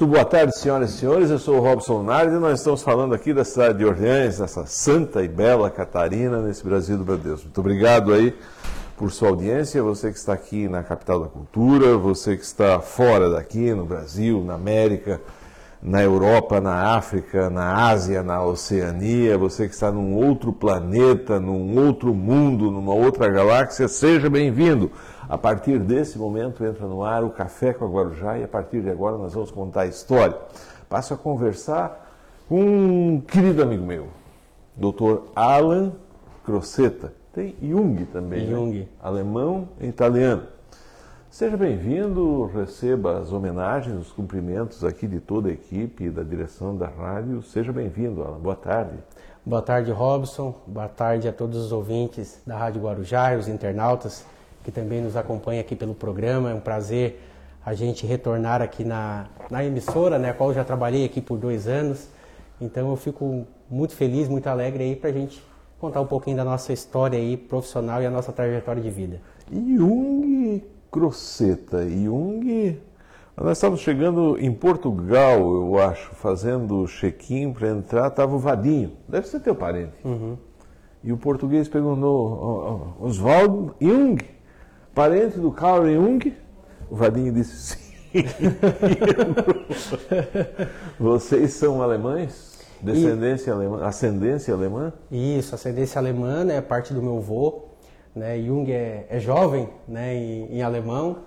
Muito boa tarde, senhoras e senhores. Eu sou o Robson Nardi e nós estamos falando aqui da cidade de Orleans, dessa santa e bela Catarina, nesse Brasil do meu Deus. Muito obrigado aí por sua audiência, você que está aqui na capital da cultura, você que está fora daqui, no Brasil, na América, na Europa, na África, na Ásia, na Oceania, você que está num outro planeta, num outro mundo, numa outra galáxia, seja bem-vindo. A partir desse momento entra no ar o Café com a Guarujá e a partir de agora nós vamos contar a história. Passo a conversar com um querido amigo meu, Dr. Alan Crocetta. Tem Jung também, né? Jung. Né? alemão e italiano. Seja bem-vindo, receba as homenagens, os cumprimentos aqui de toda a equipe da direção da rádio. Seja bem-vindo, Alan. Boa tarde. Boa tarde, Robson. Boa tarde a todos os ouvintes da Rádio Guarujá e os internautas que também nos acompanha aqui pelo programa. É um prazer a gente retornar aqui na, na emissora, né, a qual eu já trabalhei aqui por dois anos. Então eu fico muito feliz, muito alegre aí para a gente contar um pouquinho da nossa história aí profissional e a nossa trajetória de vida. Jung Croceta, Jung... Nós estávamos chegando em Portugal, eu acho, fazendo check-in para entrar, estava o Vadinho, deve ser teu parente. Uhum. E o português perguntou, Oswaldo Jung, parente do Carl Jung? O Vadinho disse sim. Vocês são alemães? Descendência e... alemã, ascendência alemã? Isso, ascendência alemã, né, parte do meu avô, né, Jung é, é jovem, né, em, em alemão.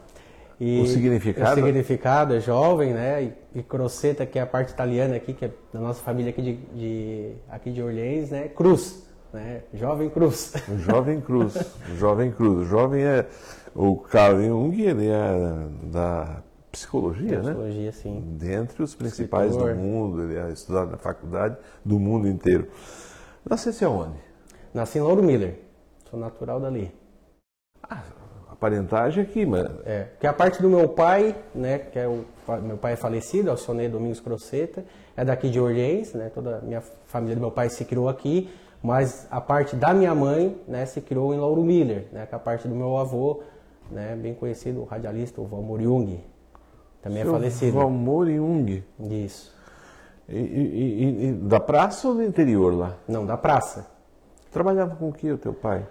E o significado? O significado é jovem, né, e, e Croceta, que é a parte italiana aqui, que é da nossa família aqui de, de aqui de Orleans, né, cruz, né, jovem cruz. Jovem cruz, jovem cruz. Jovem é o Carl Jung, ele é da psicologia, né? Psicologia, sim. Dentre os principais Escritor. do mundo, ele é estudado na faculdade do mundo inteiro. Nascesse aonde? Nasci em Lauro Miller. Sou natural dali. Ah, a parentagem aqui, mas... É, que é a parte do meu pai, né, que é o meu pai é falecido, Alcionei Domingos Croceta, é daqui de Orleans, né, toda a minha família do meu pai se criou aqui, mas a parte da minha mãe, né, se criou em Lauro Miller, né, que é a parte do meu avô, né, bem conhecido, o radialista, o Valmor Jung, também é Seu é falecido. Valmor Jung? Isso. E, e, e, da praça ou do interior lá? Não, da praça. Trabalhava com o que o teu pai?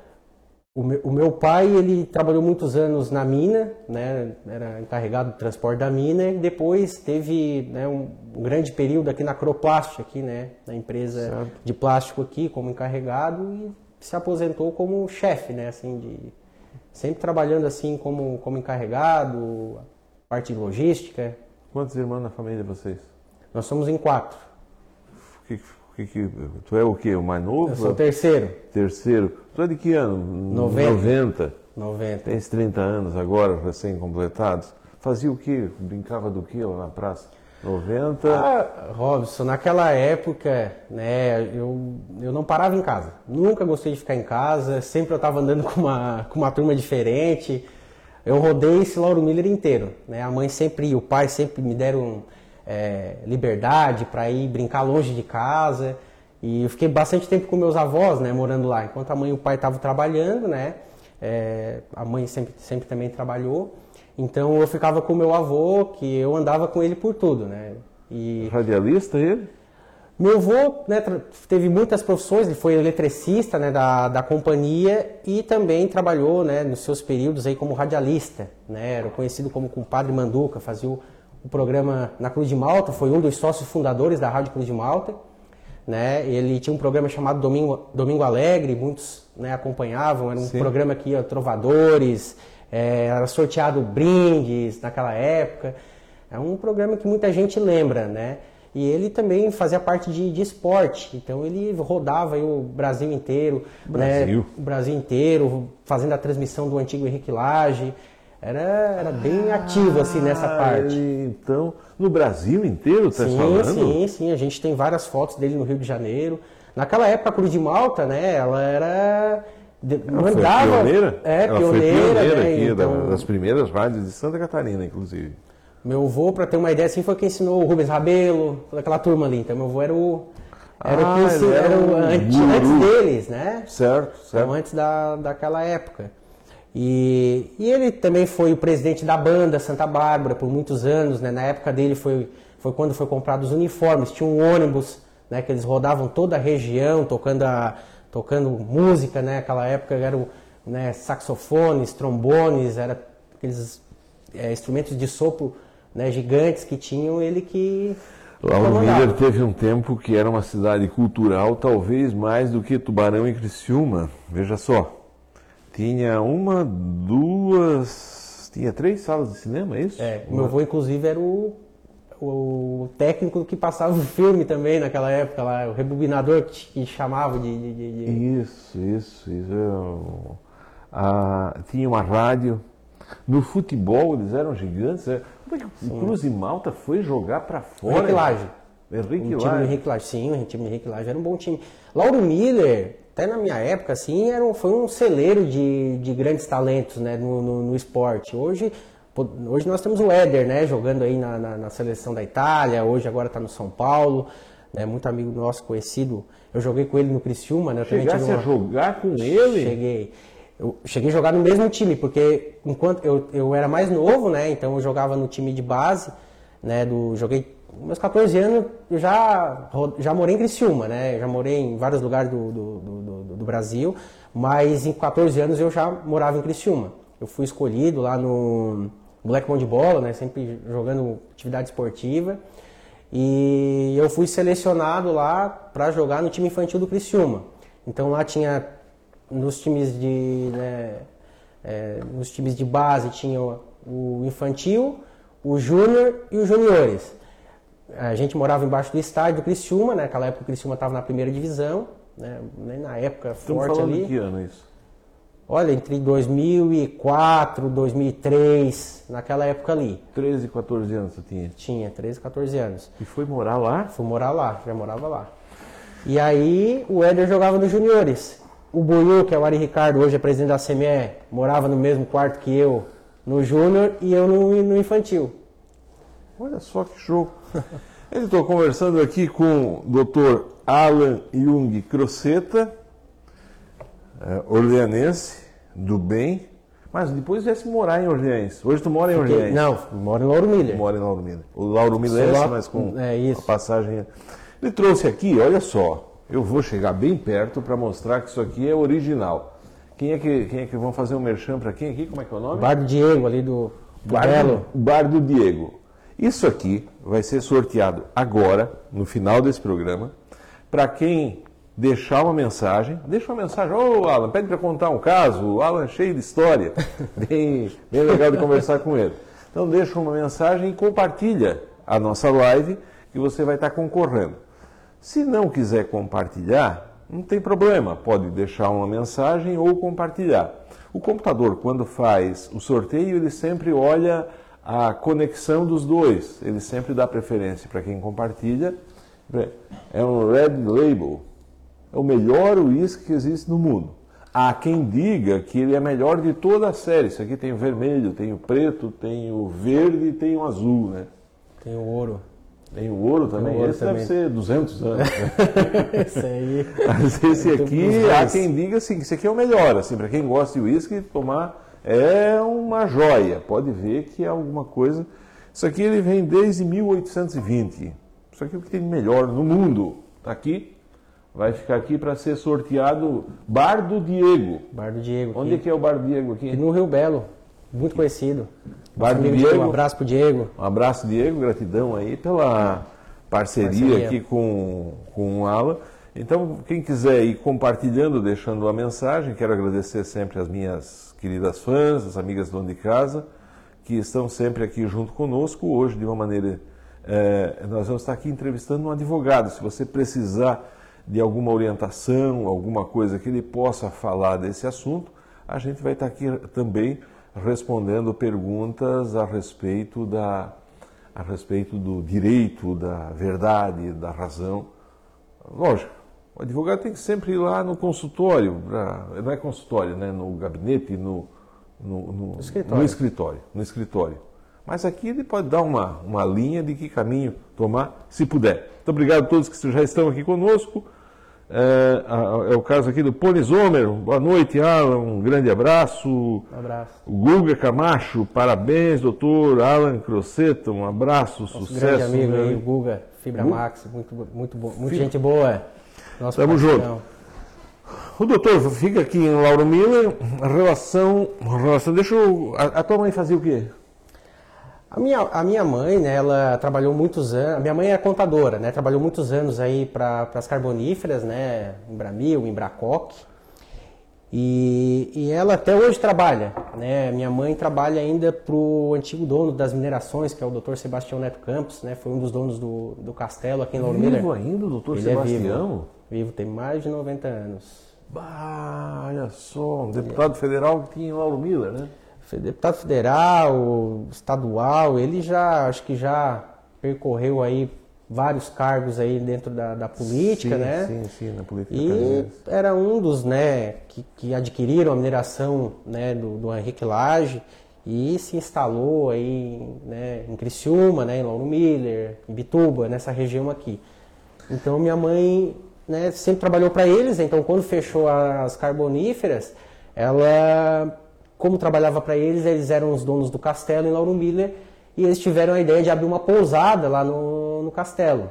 O meu, o meu, pai, ele trabalhou muitos anos na mina, né, era encarregado do transporte da mina e depois teve né, um, um, grande período aqui na Croplast, aqui, né, na empresa certo. de plástico aqui como encarregado e se aposentou como chefe, né, assim, de, sempre trabalhando assim como, como encarregado, parte de logística. Quantos irmãos na família de vocês? Nós somos em quatro. Que, que, que, tu é o quê? O mais novo? Eu sou o terceiro. Terceiro. Tu é de que ano? 90. 90. 90. Tens 30 anos agora, recém-completados. Fazia o quê? Brincava do quê lá na praça? 90. Ah, Robson, naquela época, né, eu, eu não parava em casa. Nunca gostei de ficar em casa, sempre eu estava andando com uma, com uma turma diferente. Eu rodei esse Lauro Miller inteiro. Né? A mãe sempre e o pai sempre me deram é, liberdade para ir brincar longe de casa. E eu fiquei bastante tempo com meus avós, né, morando lá. Enquanto a mãe e o pai estavam trabalhando, né, é, a mãe sempre, sempre também trabalhou. Então eu ficava com meu avô, que eu andava com ele por tudo, né. E... Radialista ele? Meu avô né, teve muitas profissões, ele foi eletricista né, da, da companhia e também trabalhou né, nos seus períodos aí como radialista. Né, era conhecido como compadre Manduca, fazia o, o, programa na Cruz de Malta, foi um dos sócios fundadores da Rádio Cruz de Malta. Né, ele tinha um programa chamado Domingo, Domingo Alegre, muitos né, acompanhavam, era um Sim. programa que ia trovadores, é, era sorteado brindes naquela época. É um programa que muita gente lembra, né? E ele também fazia parte de, de esporte, então ele rodava o Brasil inteiro, Brasil. Né, o Brasil inteiro, fazendo a transmissão do antigo Henrique Lage. Era, era bem ativo assim nessa ah, parte. Então, no Brasil inteiro, está falando? Sim, sim, a gente tem várias fotos dele no Rio de Janeiro. Naquela época, a Cruz de Malta, né, ela era ela mandava, foi pioneira? É, ela pioneira, foi pioneira né, aqui, então... das primeiras rádios de Santa Catarina, inclusive. Meu avô, para ter uma ideia, assim, foi quem ensinou o Rubens Rabelo, toda aquela turma ali. Então, meu avô era o. Era ah, o que ensinou, era, o, antes, antes, deles, né? Certo, certo. Então, antes da, daquela época. E, e ele também foi o presidente da banda Santa Bárbara por muitos anos, né? Na época dele foi foi quando foi comprado os uniformes, tinha um ônibus, né, que eles rodavam toda a região tocando, a, tocando música, né, aquela época eram né, saxofones, trombones, era aqueles é, instrumentos de sopro né, gigantes que tinham, ele que Lauro Miller teve um tempo que era uma cidade cultural, talvez mais do que Tubarão e Criciúma. Veja só, tinha uma, duas, tinha três salas de cinema, é isso? É, meu avô inclusive era o, o técnico que passava o filme também naquela época, lá, o rebobinador que, chamava de, de, de, Isso, isso, isso. Ah, tinha uma rádio. No futebol eles eram gigantes. É, como é que o Cruz e Malta foi jogar para fora? Henrique Laje. Henrique o time do Henrique Laje, sim, o time do Henrique Laje era um bom time. Lauro Miller, até na minha época, assim, era um, foi um celeiro de, de grandes talentos né, no, no, no esporte. Hoje, hoje nós temos o Éder, né, jogando aí na, na, na seleção da Itália, hoje agora está no São Paulo, né, muito amigo nosso, conhecido. Eu joguei com ele no Criciúma, né? Chegasse uma... a jogar com ele? Cheguei. Eu cheguei a jogar no mesmo time, porque enquanto eu, eu era mais novo, né? Então eu jogava no time de base, né? Do, joguei meus 14 anos, eu já, já morei em Criciúma, né? já morei em vários lugares do, do, do, do, Brasil, mas em 14 anos eu já morava em Criciúma. Eu fui escolhido lá no Black Mão de Bola, né? Sempre jogando atividade esportiva. E eu fui selecionado lá para jogar no time infantil do Criciúma. Então lá tinha nos times de né, é, nos times de base tinha o infantil, o júnior e os juniores. A gente morava embaixo do estádio do Criciúma, né? Naquela época o Criciúma estava na primeira divisão, né? Na época Estamos forte falando ali. De que ano isso? Olha, entre 2004, 2003, naquela época ali. 13, 14 anos você tinha? Tinha, 13, 14 anos. E foi morar lá? Fui morar lá, já morava lá. E aí o Éder jogava nos juniores. O Buiu, que é o Ari Ricardo, hoje é presidente da CME, morava no mesmo quarto que eu no Júnior e eu no, no Infantil. Olha só que show. Eu estou conversando aqui com o Dr. Alan Jung Croceta, é, orleanense, do bem, mas depois viesse morar em Orleans. Hoje tu mora em Orleans? Não, moro em Lauro Miller. Mora em Lauro Miller. O Lauro Miller, é mas com é a passagem... Ele trouxe aqui, olha só, eu vou chegar bem perto para mostrar que isso aqui é original. Quem é que, quem é que vão fazer um merchan para quem aqui? Como é que é o nome? Bar do Diego, ali do, do Bar, Belo. Bar do Diego. Isso aqui vai ser sorteado agora, no final desse programa, para quem deixar uma mensagem. Deixa uma mensagem. Ô, oh, Alan, pede para contar um caso. O Alan é cheio de história. bem, bem legal de conversar com ele. Então, deixa uma mensagem e compartilha a nossa live que você vai estar concorrendo. Se não quiser compartilhar, não tem problema, pode deixar uma mensagem ou compartilhar. O computador, quando faz o sorteio, ele sempre olha a conexão dos dois, ele sempre dá preferência para quem compartilha. É um Red Label, é o melhor uísque que existe no mundo. Há quem diga que ele é melhor de toda a série. Isso aqui tem o vermelho, tem o preto, tem o verde e tem o azul, né? Tem o ouro. Tem o ouro também? O ouro esse também. deve ser 200 anos. esse aí. Mas esse aqui, há quem diga assim, que esse aqui é o melhor. Assim, para quem gosta de uísque, tomar é uma joia. Pode ver que é alguma coisa. Isso aqui ele vem desde 1820. Isso aqui é o que tem melhor no mundo. Está aqui. Vai ficar aqui para ser sorteado Bar do Diego. Bar do Diego. Onde aqui. que é o Bar do Diego aqui? no Rio Belo. Muito conhecido. Bar do Diego. Um abraço pro Diego. Um abraço, Diego. Gratidão aí pela parceria, parceria. aqui com, com o Alan. Então, quem quiser ir compartilhando, deixando uma mensagem, quero agradecer sempre as minhas queridas fãs, as amigas do de casa, que estão sempre aqui junto conosco. Hoje, de uma maneira, é, nós vamos estar aqui entrevistando um advogado. Se você precisar de alguma orientação, alguma coisa que ele possa falar desse assunto, a gente vai estar aqui também respondendo perguntas a respeito da a respeito do direito, da verdade, da razão. Lógico, o advogado tem que sempre ir lá no consultório, pra, não é consultório, né, no gabinete, no, no, no, escritório. no escritório. No escritório. Mas aqui ele pode dar uma, uma linha de que caminho tomar, se puder. Muito obrigado a todos que já estão aqui conosco. É, é, o caso aqui do Polizomer. Boa noite, Alan. Um grande abraço. Um abraço. Guga Camacho, parabéns, doutor Alan Croceta. Um abraço, Nosso sucesso. grande amigo aí, o Guga, Fibra Guga. Max, muito, muito, bom, muita gente boa. Nosso Tamo junto. O doutor fica aqui em Lauro Miller, relação, relação. Deixa eu. A, a tua mãe fazia o quê? A minha, a minha mãe, né, ela trabalhou muitos anos, a minha mãe é contadora, né, trabalhou muitos anos aí para as carboníferas, né, em Bramil, em Bracoque, e, e ela até hoje trabalha, né, minha mãe trabalha ainda para o antigo dono das minerações, que é o Dr. Sebastião Neto Campos, né, foi um dos donos do, do castelo aqui em Lauro Miller. Vivo ainda o Dr. Sebastião? É vivo, vivo, tem mais de 90 anos. Bah, olha só, um deputado é. federal que tinha em Lauro Miller, né? deputado federal, estadual, ele já, acho que já percorreu aí vários cargos aí dentro da, da política, sim, né? Sim, sim, na política. E era um dos, né, que, que adquiriram a mineração, né, do, do Henrique Lage e se instalou aí, né, em Criciúma, né, em Lauro Miller, em Bituba, nessa região aqui. Então minha mãe, né, sempre trabalhou para eles, então quando fechou as carboníferas, ela como trabalhava para eles, eles eram os donos do castelo em Lauro Miller e eles tiveram a ideia de abrir uma pousada lá no, no castelo.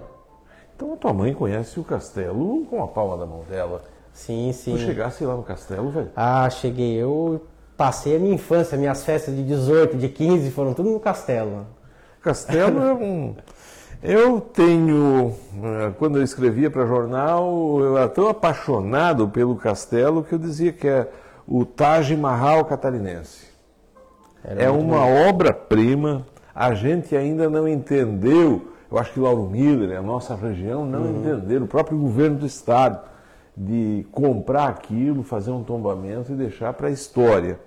Então a tua mãe conhece o castelo com a palma da mão dela. Sim, sim. Tu chegasse lá no castelo, velho? Ah, cheguei. Eu passei a minha infância, minhas festas de 18, de 15 foram tudo no castelo. Castelo é um. Eu tenho, eh, quando eu escrevia para jornal, eu era tão apaixonado pelo castelo que eu dizia que é o Taj Mahal catarinense. Era é uma obra-prima, a gente ainda não entendeu, eu acho que Lauro Miller, a nossa região, não uhum. entenderam, o próprio governo do estado, de comprar aquilo, fazer um tombamento e deixar para a história.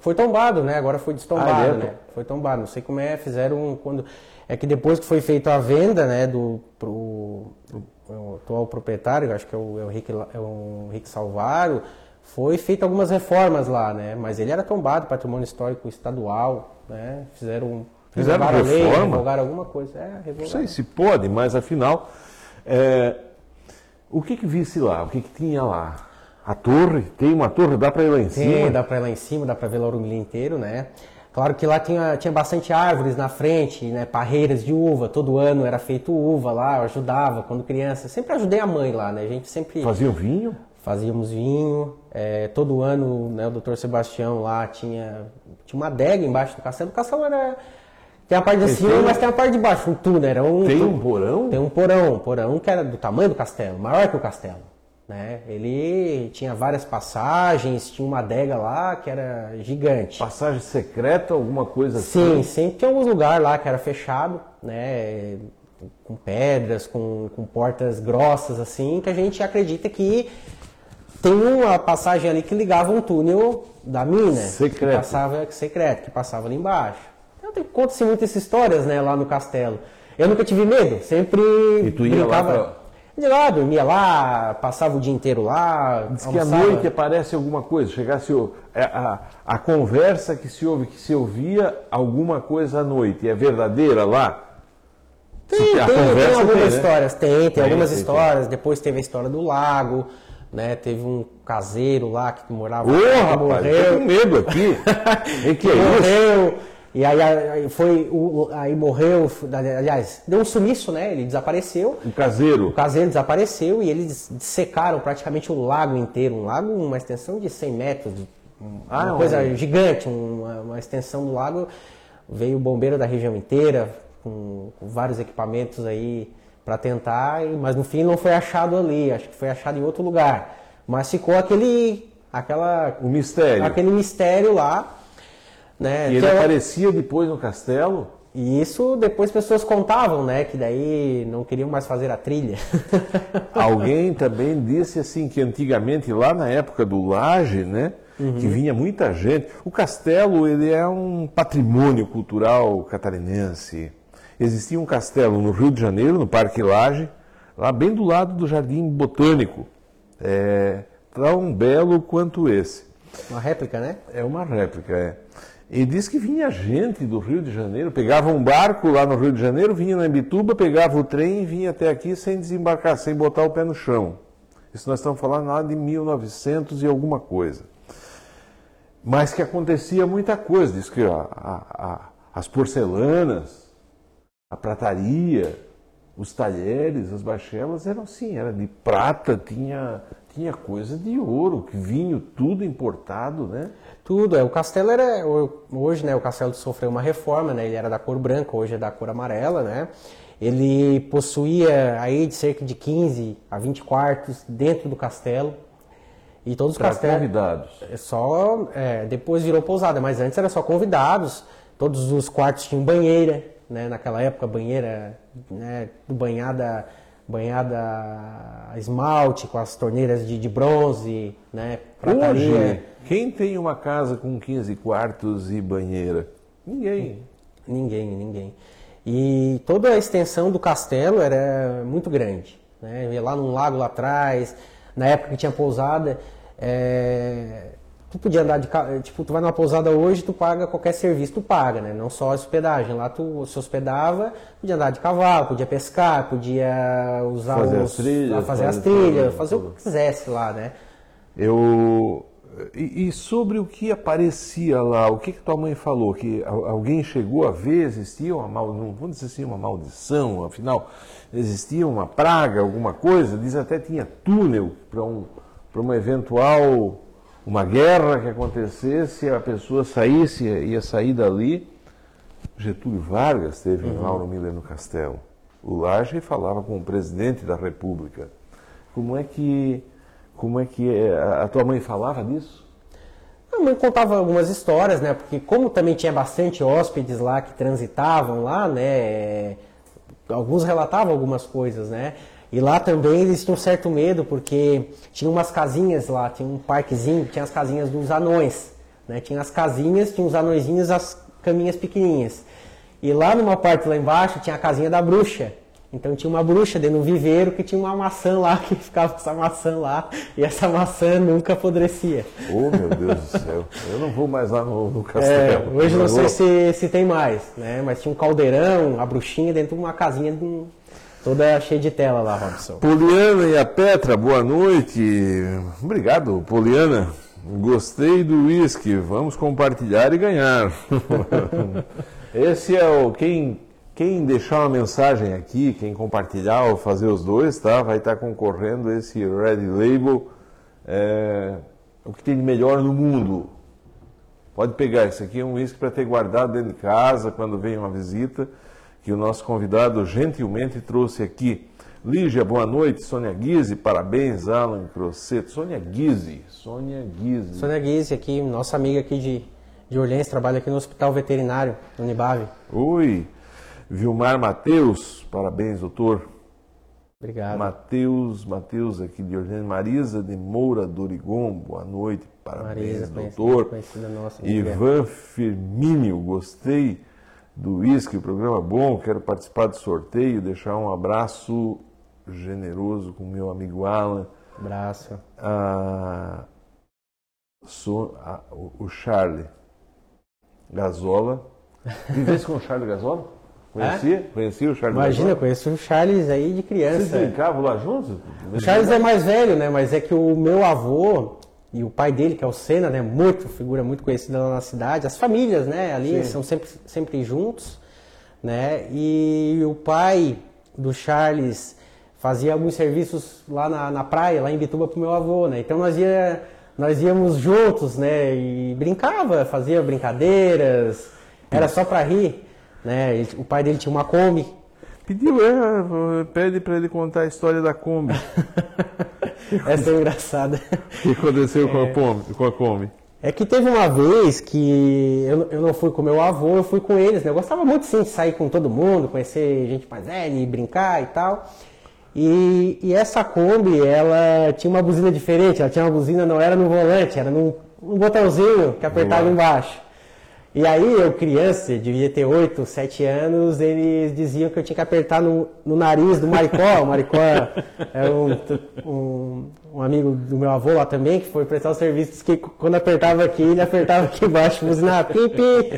Foi tombado, né? Agora foi destombado, ah, é? né? Foi tombado. Não sei como é, fizeram quando. É que depois que foi feita a venda, né, do pro o atual proprietário, acho que é o, é o Rick, é o Rick Salvaro, foi feita algumas reformas lá, né? Mas ele era tombado, patrimônio histórico estadual, né? Fizeram, fizeram reforma? Lei, revogaram alguma coisa. É, revogaram. Não sei se pode, mas afinal, é... o que que visse lá? O que que tinha lá? A torre? Tem uma torre? Dá para ir lá em Tem, cima? Tem, dá para ir lá em cima, dá para ver Lauro Milho inteiro, né? Claro que lá tinha, tinha bastante árvores na frente, né? Parreiras de uva. Todo ano era feito uva lá, eu ajudava quando criança. Sempre ajudei a mãe lá, né? A gente sempre. Fazia vinho? fazíamos vinho. É, todo ano né, o doutor Sebastião lá tinha, tinha uma adega embaixo do castelo. O castelo era. Tem a parte de cima, tem... mas tem a parte de baixo, um túnel. Era um, tem um porão? Tem um porão, um porão que era do tamanho do castelo, maior que o castelo. Né? Ele tinha várias passagens, tinha uma adega lá que era gigante. Passagem secreta, alguma coisa assim? Sim, sempre tinha alguns lugares lá que era fechado, né? com pedras, com, com portas grossas assim, que a gente acredita que tem uma passagem ali que ligava um túnel da mina. Secreto. Que passava, secreto, que passava ali embaixo. Então conta-se muitas histórias né, lá no castelo. Eu nunca tive medo, sempre e tu ia brincava. Lá pra... De lá, dormia lá, passava o dia inteiro lá. Diz que à noite aparece alguma coisa, chegasse a, é, a, a, conversa que se ouve, que se ouvia alguma coisa à noite, é verdadeira lá? Tem, tem, tem algumas tem, né? histórias, tem, tem, tem algumas histórias. Depois teve a história do lago, né? Teve um caseiro lá que morava Ô, oh, rapaz, morreu. Tô com medo aqui. e que, é morreu. Isso? E aí, foi aí morreu, aliás, deu um sumiço, né? Ele desapareceu. O caseiro. O caseiro desapareceu e eles secaram praticamente o lago inteiro, um lago, uma extensão de 100 metros, ah, uma coisa gigante, uma, uma, extensão do lago. Veio o bombeiro da região inteira com, com vários equipamentos aí para tentar, mas no fim não foi achado ali, acho que foi achado em outro lugar. Mas ficou aquele aquela o mistério. Aquele mistério lá, né? E ele aparecia depois no castelo? E isso depois pessoas contavam, né? Que daí não queriam mais fazer a trilha. Alguém também disse assim que antigamente, lá na época do Laje, né? Uhum. Que vinha muita gente. O castelo, ele é um patrimônio cultural catarinense existia um castelo no Rio de Janeiro, no Parque Lage, lá bem do lado do Jardim Botânico, é, tão belo quanto esse. Uma réplica, né? É uma réplica, é. E diz que vinha gente do Rio de Janeiro, pegava um barco lá no Rio de Janeiro, vinha na Imbituba, pegava o trem e vinha até aqui sem desembarcar, sem botar o pé no chão. Isso nós estamos falando lá de 1900 e alguma coisa. Mas que acontecia muita coisa. Diz que a, a, a, as porcelanas, a prataria, os talheres, as bachelas eram assim, era de prata, tinha, tinha coisa de ouro, vinho, tudo importado, né? Tudo, é. O castelo era. Hoje, né, o castelo sofreu uma reforma, né? Ele era da cor branca, hoje é da cor amarela, né? Ele possuía aí de cerca de 15 a 20 quartos dentro do castelo. E todos os Pra castelos. convidados. É só. é, depois virou pousada, mas antes era só convidados. Todos os quartos tinham banheira, né? Naquela época, banheira né, banhada, banhada a esmalte, com as torneiras de, de bronze, né? Prataria. Hoje, quem tem uma casa com 15 quartos e banheira? Ninguém. Ninguém, ninguém. E toda a extensão do castelo era muito grande. Né? Lá num lago lá atrás, na época que tinha pousada, é, tu podia andar de ca- tipo, tu vai numa pousada hoje, tu paga qualquer serviço, tu paga, né? Não só a hospedagem. Lá tu se hospedava, podia andar de cavalo, podia pescar, podia usar Fazer os, as trilhas, fazer as fazer trilhas, tudo, fazer o tudo. que quisesse lá, né? Eu e, e sobre o que aparecia lá, o que, que tua mãe falou? Que al- alguém chegou a ver, existia uma mal, não vamos dizer assim, uma maldição, afinal, existia uma praga, alguma coisa, diz até tinha túnel para um, para uma eventual uma guerra que acontecesse, a pessoa saísse, ia sair dali. Getúlio Vargas esteve em Lauro Miller no Castelo. O Laje falava com o presidente da República. Como é que como é que é? a a tua mãe falava disso? A mãe contava algumas histórias, né? Porque como também tinha bastante hóspedes lá que transitavam lá, né? Alguns relatavam algumas coisas, né? E lá também eles tinham um certo medo, porque tinha umas casinhas lá, tinha um parquezinho, tinha as casinhas dos anões, né? Tinha as casinhas, tinha os anõezinhos, as caminhas pequenininhas. E lá numa parte lá embaixo tinha a casinha da bruxa. Então tinha uma bruxa dentro do viveiro que tinha uma maçã lá, que ficava com essa maçã lá, e essa maçã nunca apodrecia. Oh, meu Deus do céu. Eu não vou mais lá no, no É, castelo. hoje não sei se, se tem mais, né? Mas tinha um caldeirão, a bruxinha dentro de uma casinha de- toda cheia de tela lá, Robson. Poliana e a Petra, boa noite. Obrigado, Poliana. Gostei do uísque. Vamos compartilhar e ganhar. Esse é o quem quem deixar uma mensagem aqui, quem compartilhar ou fazer os dois, tá? Vai estar concorrendo esse Red Label, é, o que tem de melhor no mundo. Pode pegar, esse aqui é um uísque para ter guardado dentro de casa quando vem uma visita, que o nosso convidado gentilmente trouxe aqui. Lígia, boa noite. Sônia Guise, parabéns. Alan Crosseto. Sônia Guise. Sônia Guise. Sônia Guise aqui, nossa amiga aqui de, de Orleans, trabalha aqui no Hospital Veterinário, no Unibave. Oi. Vilmar Mateus, parabéns, doutor. Obrigado. Mateus, Mateus aqui de Orleans. Marisa de Moura Dorigon, boa noite. Parabéns, Marisa, conhecida- doutor. conhecida nossa, muito Ivan Firmínio, gostei do uísque, o programa bom, quero participar do sorteio, deixar um abraço generoso com meu amigo Alan, Abraço. a, so- a- o, Charlie Gazola. Vivesse com o Charlie Gazola? Conhecia? Conhecia o Charlie Imagina, Gazola? conheço o Charles aí de Vocês criança. brincavam lá juntos? O Charles é mais velho, né? Mas é que o meu avô e o pai dele, que é o Senna, né? Muito, figura muito conhecida lá na cidade. As famílias, né? Ali são sempre, sempre juntos, né? E o pai do Charles fazia alguns serviços lá na, na praia, lá em Bituba, pro meu avô, né? Então nós, ia, nós íamos juntos, né? E brincava, fazia brincadeiras, era só para rir, né? Ele- O pai dele tinha uma Kombi, Pediu, é, pede para ele contar a história da Kombi. essa é engraçada. O que aconteceu com, a Kombi, com a Kombi? É que teve uma vez que eu, eu não fui com meu avô, eu fui com eles, né? Eu gostava muito sim de sair com todo mundo, conhecer gente mais velha e brincar e tal. E, e essa Kombi, ela tinha uma buzina diferente, ela tinha uma buzina, não era no volante, era num, num botãozinho que apertava embaixo. E aí eu, criança, devia ter 8, 7 anos, eles diziam que eu tinha que apertar no, no nariz do Maricó. O Maricó é um, um, um amigo do meu avô lá também, que foi prestar os serviços, que quando apertava aqui, ele apertava aqui embaixo, buzinava pim, pim.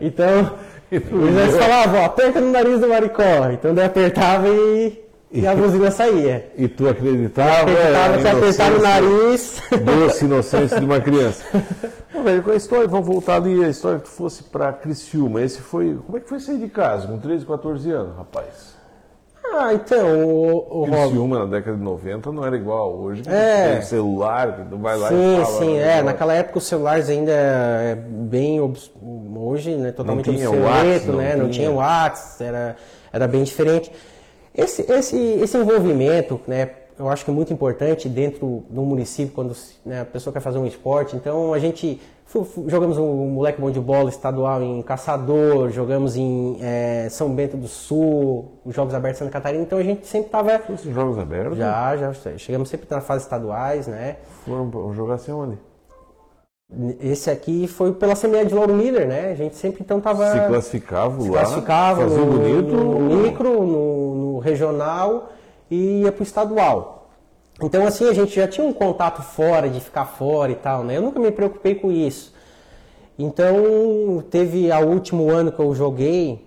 Então, eles falavam, aperta no nariz do Maricó. Então daí apertava e, e a buzina saía. E tu acreditava? Acreditava que apertar o nariz. Doce inocência de uma criança. Não, velho, com a história, vamos voltar ali, a história que tu fosse para Criciúma. Esse foi. Como é que foi sair de casa com 13, 14 anos, rapaz? Ah, então, o, o Criciúma na década de 90 não era igual hoje. que É. Tem celular, que tu vai lá Sim, e fala. sim, né? é. Naquela época os celulares ainda é bem obs- hoje, né, totalmente tinha obsoleto, WhatsApp, não né? Não tinha. tinha WhatsApp, era era bem diferente. Esse esse esse envolvimento, né, eu acho que é muito importante dentro do município quando né, a pessoa quer fazer um esporte. Então a gente jogamos um moleque bom de bola estadual em Caçador, jogamos em eh, São Bento do Sul, os Jogos Abertos de Santa Catarina. Então a gente sempre estava em jogos abertos? já já chegamos sempre na fase estaduais, né? Foram jogar assim onde? Esse aqui foi pela Assembleia de Lauro Miller, né? A gente sempre então tava Se classificava se lá. classificava fazia no, bonito. no micro, no, no regional e ia pro estadual. Então assim a gente já tinha um contato fora de ficar fora e tal, né? Eu nunca me preocupei com isso. Então teve ao último ano que eu joguei,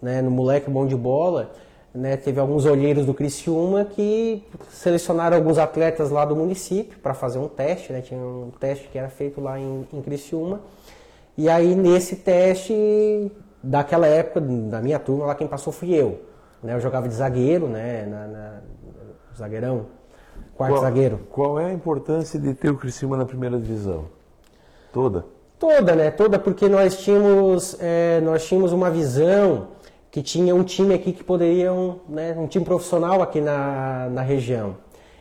né, no moleque bom de bola, né, teve alguns olheiros do Criciúma que selecionaram alguns atletas lá do município para fazer um teste, né? Tinha um teste que era feito lá em, em Criciúma. E aí nesse teste daquela época da minha turma lá quem passou fui eu, né? Eu jogava de zagueiro, né, na, na- zagueirão, quarto Qual, zagueiro. qual é a importância de ter o Criciúma na primeira divisão? Toda? Toda, né? Toda, porque nós tínhamos, é, nós tínhamos uma visão que tinha um time aqui que poderiam, né, um time profissional aqui na, na região.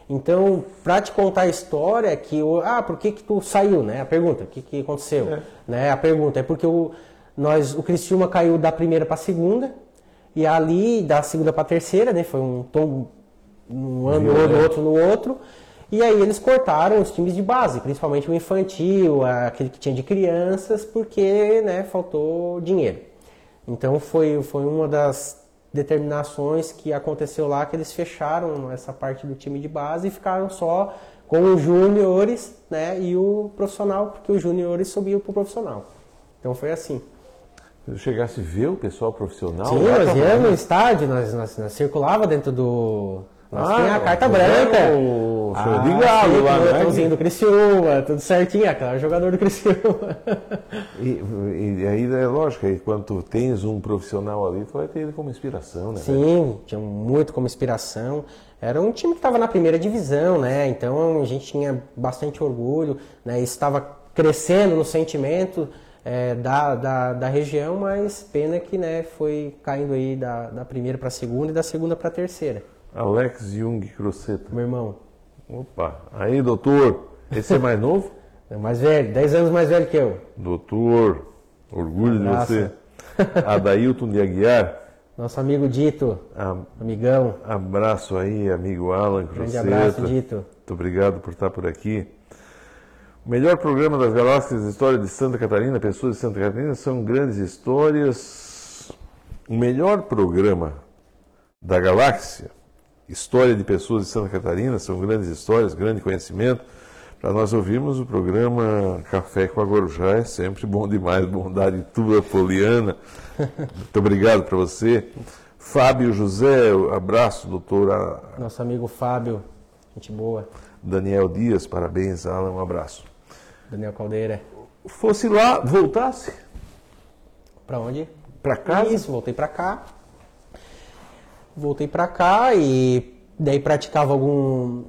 Então, para te contar a história, que o, ah, por que que tu saiu, né? A pergunta, o que que aconteceu, né? A pergunta é porque o nós, o Criciúma caiu da primeira para a segunda e ali da segunda para a terceira, né? Foi um tom um ano no Violento. outro no outro. E aí eles cortaram os times de base, principalmente o infantil, aquele que tinha de crianças, porque né, faltou dinheiro. Então foi, foi uma das determinações que aconteceu lá, que eles fecharam essa parte do time de base e ficaram só com os júniores né, e o profissional, porque os júniores subiam para o profissional. Então foi assim. Eu chegasse a ver o pessoal profissional. Sim, nós tá íamos no estádio, nós, nós, nós circulava dentro do. Nós Ah, tinha a carta branca. o show de Ah, galo sim, lá, com o né? botãozinho do Criciúma, tudo certinho, aquela jogador do Criciúma. E, e aí é lógico, aí quando tu tens um profissional ali, tu vai ter ele como inspiração, né? Sim, tinha muito como inspiração. Era um time que estava na primeira divisão, né? Então a gente tinha bastante orgulho, né? Isso estava crescendo no sentimento eh, da, da, da região, mas pena que né, foi caindo aí da, da primeira para a segunda e da segunda para a terceira. Alex Jung Croceta. Meu irmão, Opa, aí doutor, esse é mais novo? é mais velho, 10 anos mais velho que eu. Doutor, orgulho de você. Adailton de Aguiar, Nosso amigo Dito, a- amigão. abraço aí, amigo Alan Grande Croceta. abraço, Dito. Muito obrigado por estar por aqui. O melhor programa das galáxias, história de Santa Catarina, pessoas de Santa Catarina, são grandes histórias. O melhor programa da galáxia, história de pessoas de Santa Catarina, são grandes histórias, grande conhecimento. Para nós ouvirmos o programa Café com a Gorujá, é sempre bom demais, bondade tua, Poliana. Muito obrigado para você. Fábio José, abraço, doutora Nosso amigo Fábio, gente boa. Daniel Dias, parabéns, Alan, um abraço. Daniel Caldeira. Fosse lá, voltasse Pra onde? para casa, Isso, voltei pra cá. Voltei pra cá e daí praticava algum.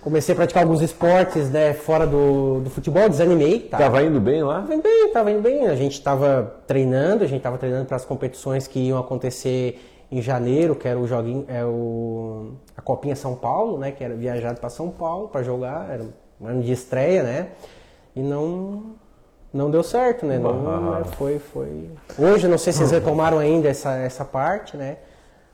Comecei a praticar alguns esportes, né, fora do, do futebol, desanimei, tá? estava indo bem lá? Tava indo bem, tava indo bem. A gente estava treinando, a gente estava treinando para as competições que iam acontecer em janeiro, que era o joguinho, é o a Copinha São Paulo, né, que era viajado para São Paulo para jogar, era um ano de estreia, né? E não não deu certo, né? Não, né, foi foi. Hoje eu não sei se eles retomaram ainda essa essa parte, né?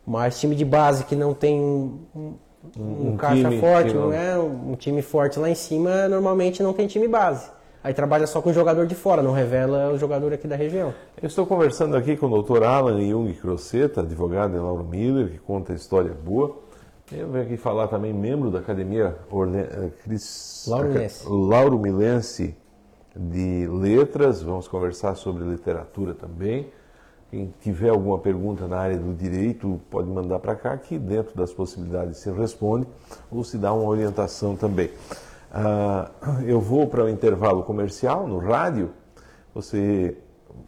Mas time de base que não tem um, um, um Um caixa forte, não- não é um time forte lá em cima, normalmente não tem time base. Aí trabalha só com o jogador de fora, não revela o jogador aqui da região. Eu estou conversando aqui com o Dr. Alan Jung Croceta, advogado de Lauro Miller, que conta história boa. Eu venho aqui falar também, membro da Academia Orle... eh, Cris... Lauromilense. Aca- Lauro Milense de Letras. Vamos conversar sobre literatura também. Quem tiver alguma pergunta na área do direito, pode mandar para cá, que dentro das possibilidades se responde ou se dá uma orientação também. Ah, eu vou para o intervalo comercial no rádio, você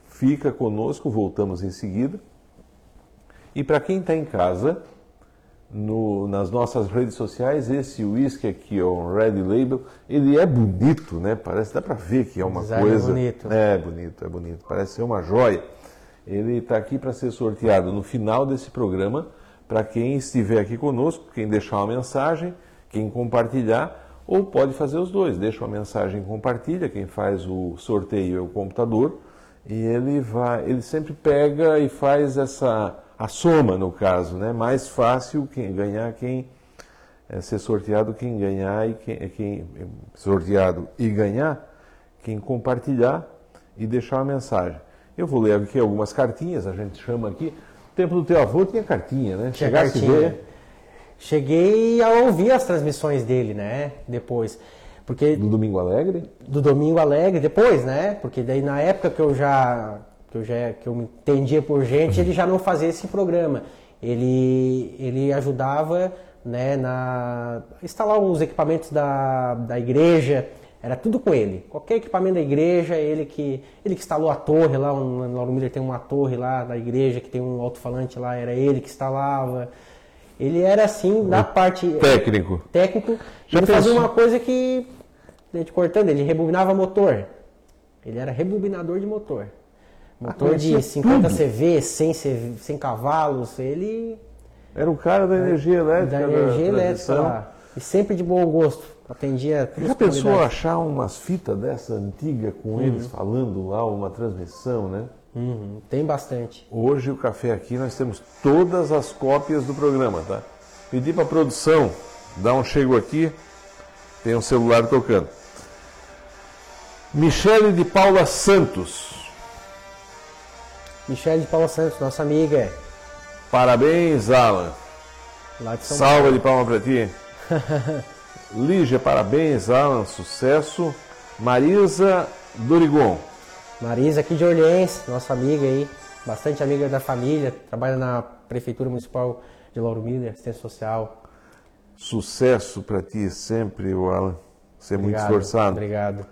fica conosco, voltamos em seguida. E para quem está em casa, no, nas nossas redes sociais, esse whisky aqui, o Red Label, ele é bonito, né? Parece, dá para ver que é uma Design coisa. É bonito. É bonito, é bonito. Parece ser uma joia. Ele está aqui para ser sorteado no final desse programa para quem estiver aqui conosco, quem deixar uma mensagem, quem compartilhar, ou pode fazer os dois. Deixa uma mensagem e compartilha. Quem faz o sorteio é o computador e ele vai, ele sempre pega e faz essa a soma no caso, né? Mais fácil quem ganhar quem é, ser sorteado quem ganhar e quem, quem sorteado e ganhar quem compartilhar e deixar uma mensagem. Eu vou ler aqui algumas cartinhas, a gente chama aqui. No tempo do teu avô tinha cartinha, né? Tinha Chegasse a cartinha. ver Cheguei a ouvir as transmissões dele, né? Depois. Porque do Domingo Alegre? do Domingo Alegre, depois, né? Porque daí na época que eu já que eu já que eu me entendia por gente, ele já não fazia esse programa. Ele ele ajudava, né, na instalar os equipamentos da, da igreja, era tudo com ele. Qualquer equipamento da igreja, ele que ele que instalou a torre lá, um, Lauro Miller tem uma torre lá na igreja que tem um alto-falante lá, era ele que instalava. Ele era assim na parte Técnico. técnico, Já ele fazia uma coisa que, gente cortando, ele rebobinava motor. Ele era rebobinador de motor. Motor de 50 tudo. CV, 100, CV, 100 cavalos, ele Era o cara da energia elétrica. da energia elétrica transmissão. lá. E sempre de bom gosto. Atendia Já pensou achar umas fitas dessa antiga com eles falando lá, uma transmissão, né? Uhum, tem bastante. Hoje o café aqui nós temos todas as cópias do programa, tá? Pedi para produção, dá um chego aqui, tem um celular tocando. Michele de Paula Santos, Michele de Paula Santos, nossa amiga, parabéns Alan, de salva de palma para ti. Lígia, parabéns Alan, sucesso. Marisa Dorigon, Marisa aqui de Orleans, nossa amiga aí, bastante amiga da família, trabalha na Prefeitura Municipal de Lauro Miller, assistência social. sucesso para ti sempre, Alan. Você é muito esforçado. Obrigado.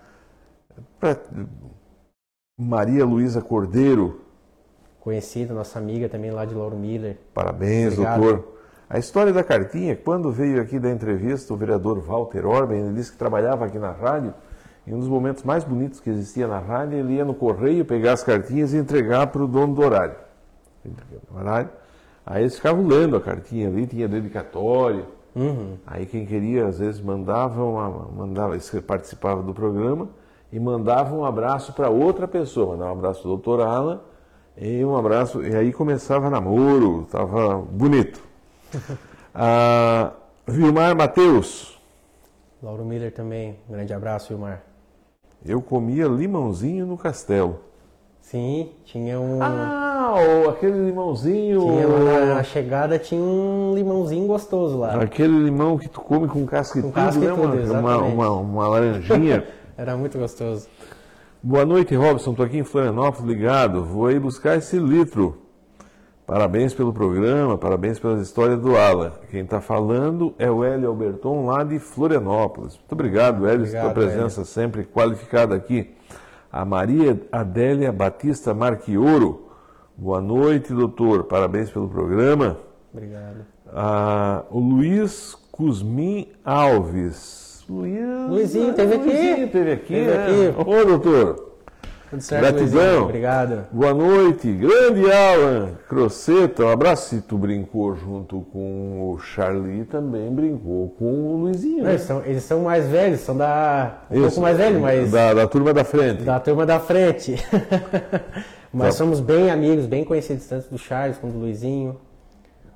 Pra- Maria Luísa Cordeiro, Conhecida, nossa amiga também lá de Lauro Miller. parabéns, Obrigado. doutor. A história da cartinha, quando veio aqui da entrevista o vereador Walter Orben, ele disse que trabalhava aqui na rádio, e um dos momentos mais bonitos que existia na rádio, ele ia no correio pegar as cartinhas e entregar para o dono do horário. Aí eles ficavam lendo a cartinha ali, tinha dedicatória. Uhum. Aí quem queria, às vezes, mandava, uma, mandava participava do programa e mandava um abraço para outra pessoa. Mandava um abraço para o doutor Alan e um abraço. E aí começava namoro, estava bonito. ah, Vilmar Mateus, Lauro Miller também. Um grande abraço, Vilmar. eu comia limãozinho no castelo. Sim, tinha um. Ah, aquele limãozinho. tinha na chegada tinha um limãozinho gostoso lá. Aquele limão que tu come com casca e Com tudo, casca e né? tudo, uma, uma, exatamente. uma, uma laranjinha. Era muito gostoso. Boa noite, Robson. Estou aqui em Florianópolis ligado. Vou aí buscar esse litro. Parabéns pelo programa, parabéns pelas histórias do Alan. Quem está falando é o Hélio Alberton, lá de Florianópolis. Muito obrigado, Hélio, pela Obrigado, presença sempre qualificada aqui. A Maria Adélia Batista Marquioro. Boa noite, doutor. Parabéns pelo programa. Obrigado. Ah, o Luiz Cusmin Alves. Luiz, Luizinho, teve aqui. Luizinho teve aqui. Teve né? aqui. Ô, doutor. Tudo certo, Gratidão. Luizinho? Obrigado. Boa noite, grande Alan Croceta, um abraço. Se tu brincou junto com o Charlie, também brincou com o Luizinho. Não, eles, são, eles são mais velhos, são da. Um Isso, pouco mais velhos, mas. Da, da turma da frente. Da turma da frente. mas Tá. somos bem amigos, bem conhecidos, tanto do Charles como do Luizinho.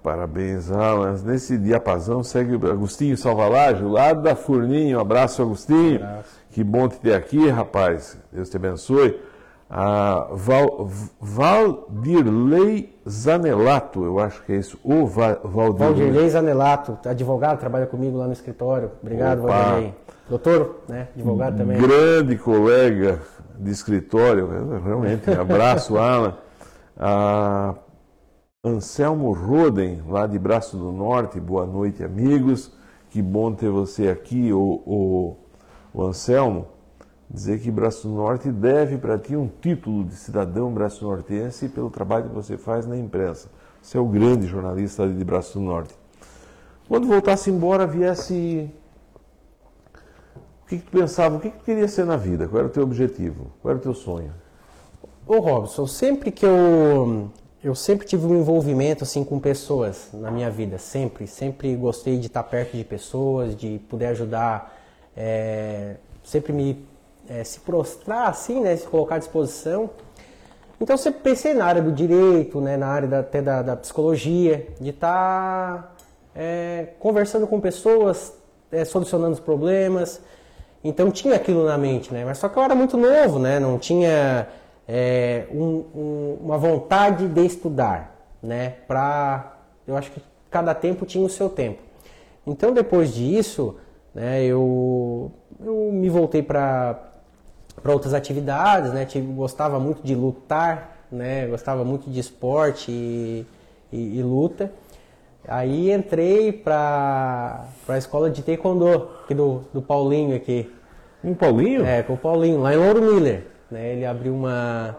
Parabéns, Alan. Nesse diapasão segue o Agostinho Salvalage, lado da Furninho. Um abraço, Agostinho. Abraço. Que bom te ter aqui, rapaz. Deus te abençoe. A Val, Valdirley Zanelato, eu acho que é isso. O Va, Valdirley. Valdirlei Zanelato, advogado, trabalha comigo lá no escritório. Obrigado, Opa. Valdirlei. Doutor, né? Advogado também. Grande colega de escritório, realmente. Abraço, Alan. A Anselmo Roden, lá de Braço do Norte, boa noite, amigos. Que bom ter você aqui, o, o, o Anselmo. Dizer que Braço do Norte deve para ti um título de cidadão braço-nortense pelo trabalho que você faz na imprensa. Você é o grande jornalista de Braço do Norte. Quando voltasse embora, viesse. O que, que tu pensava? O que, que tu queria ser na vida? Qual era o teu objetivo? Qual era o teu sonho? Ô Robson, sempre que eu eu sempre tive um envolvimento assim com pessoas na minha vida, sempre, sempre gostei de estar perto de pessoas, de poder ajudar, é, sempre me é, se prostrar assim, né, se colocar à disposição. Então sempre pensei na área do direito, né, na área da, até da, da psicologia, de estar é, conversando com pessoas, solucionando os problemas. Então tinha aquilo na mente, né? Mas só que eu era muito novo, né? Não tinha é, um, um, uma vontade de estudar, né? Para, eu acho que cada tempo tinha o seu tempo. Então depois disso, né? Eu, eu me voltei para outras atividades, né? Tive, gostava muito de lutar, né? Gostava muito de esporte e, e, e luta. Aí entrei para a escola de taekwondo, aqui do, do Paulinho aqui. Um Paulinho? É, com o Paulinho, lá em Ouro Miller. Né? Ele abriu uma.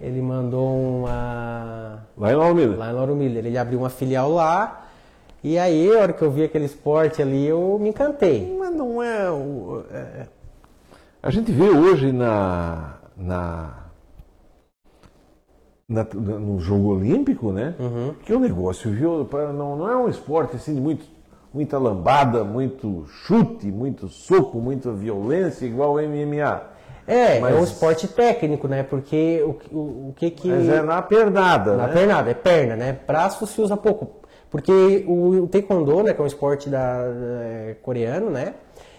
Ele mandou uma. Lá em Lauro Miller. Lá em Lauro Miller. Ele abriu uma filial lá. E aí, a hora que eu vi aquele esporte ali, eu me encantei. Mas não é. é... A gente vê hoje na. na... Na, no jogo olímpico, né? Uhum. Que o negócio viu, não, não é um esporte assim de muito, muita lambada, muito chute, muito soco, muita violência, igual o MMA. É, mas... é um esporte técnico, né? Porque o, o, o que que... Mas é na pernada, Na né? pernada, é perna, né? Braço se usa pouco. Porque o, o taekwondo, né, que é um esporte da, é, coreano, né?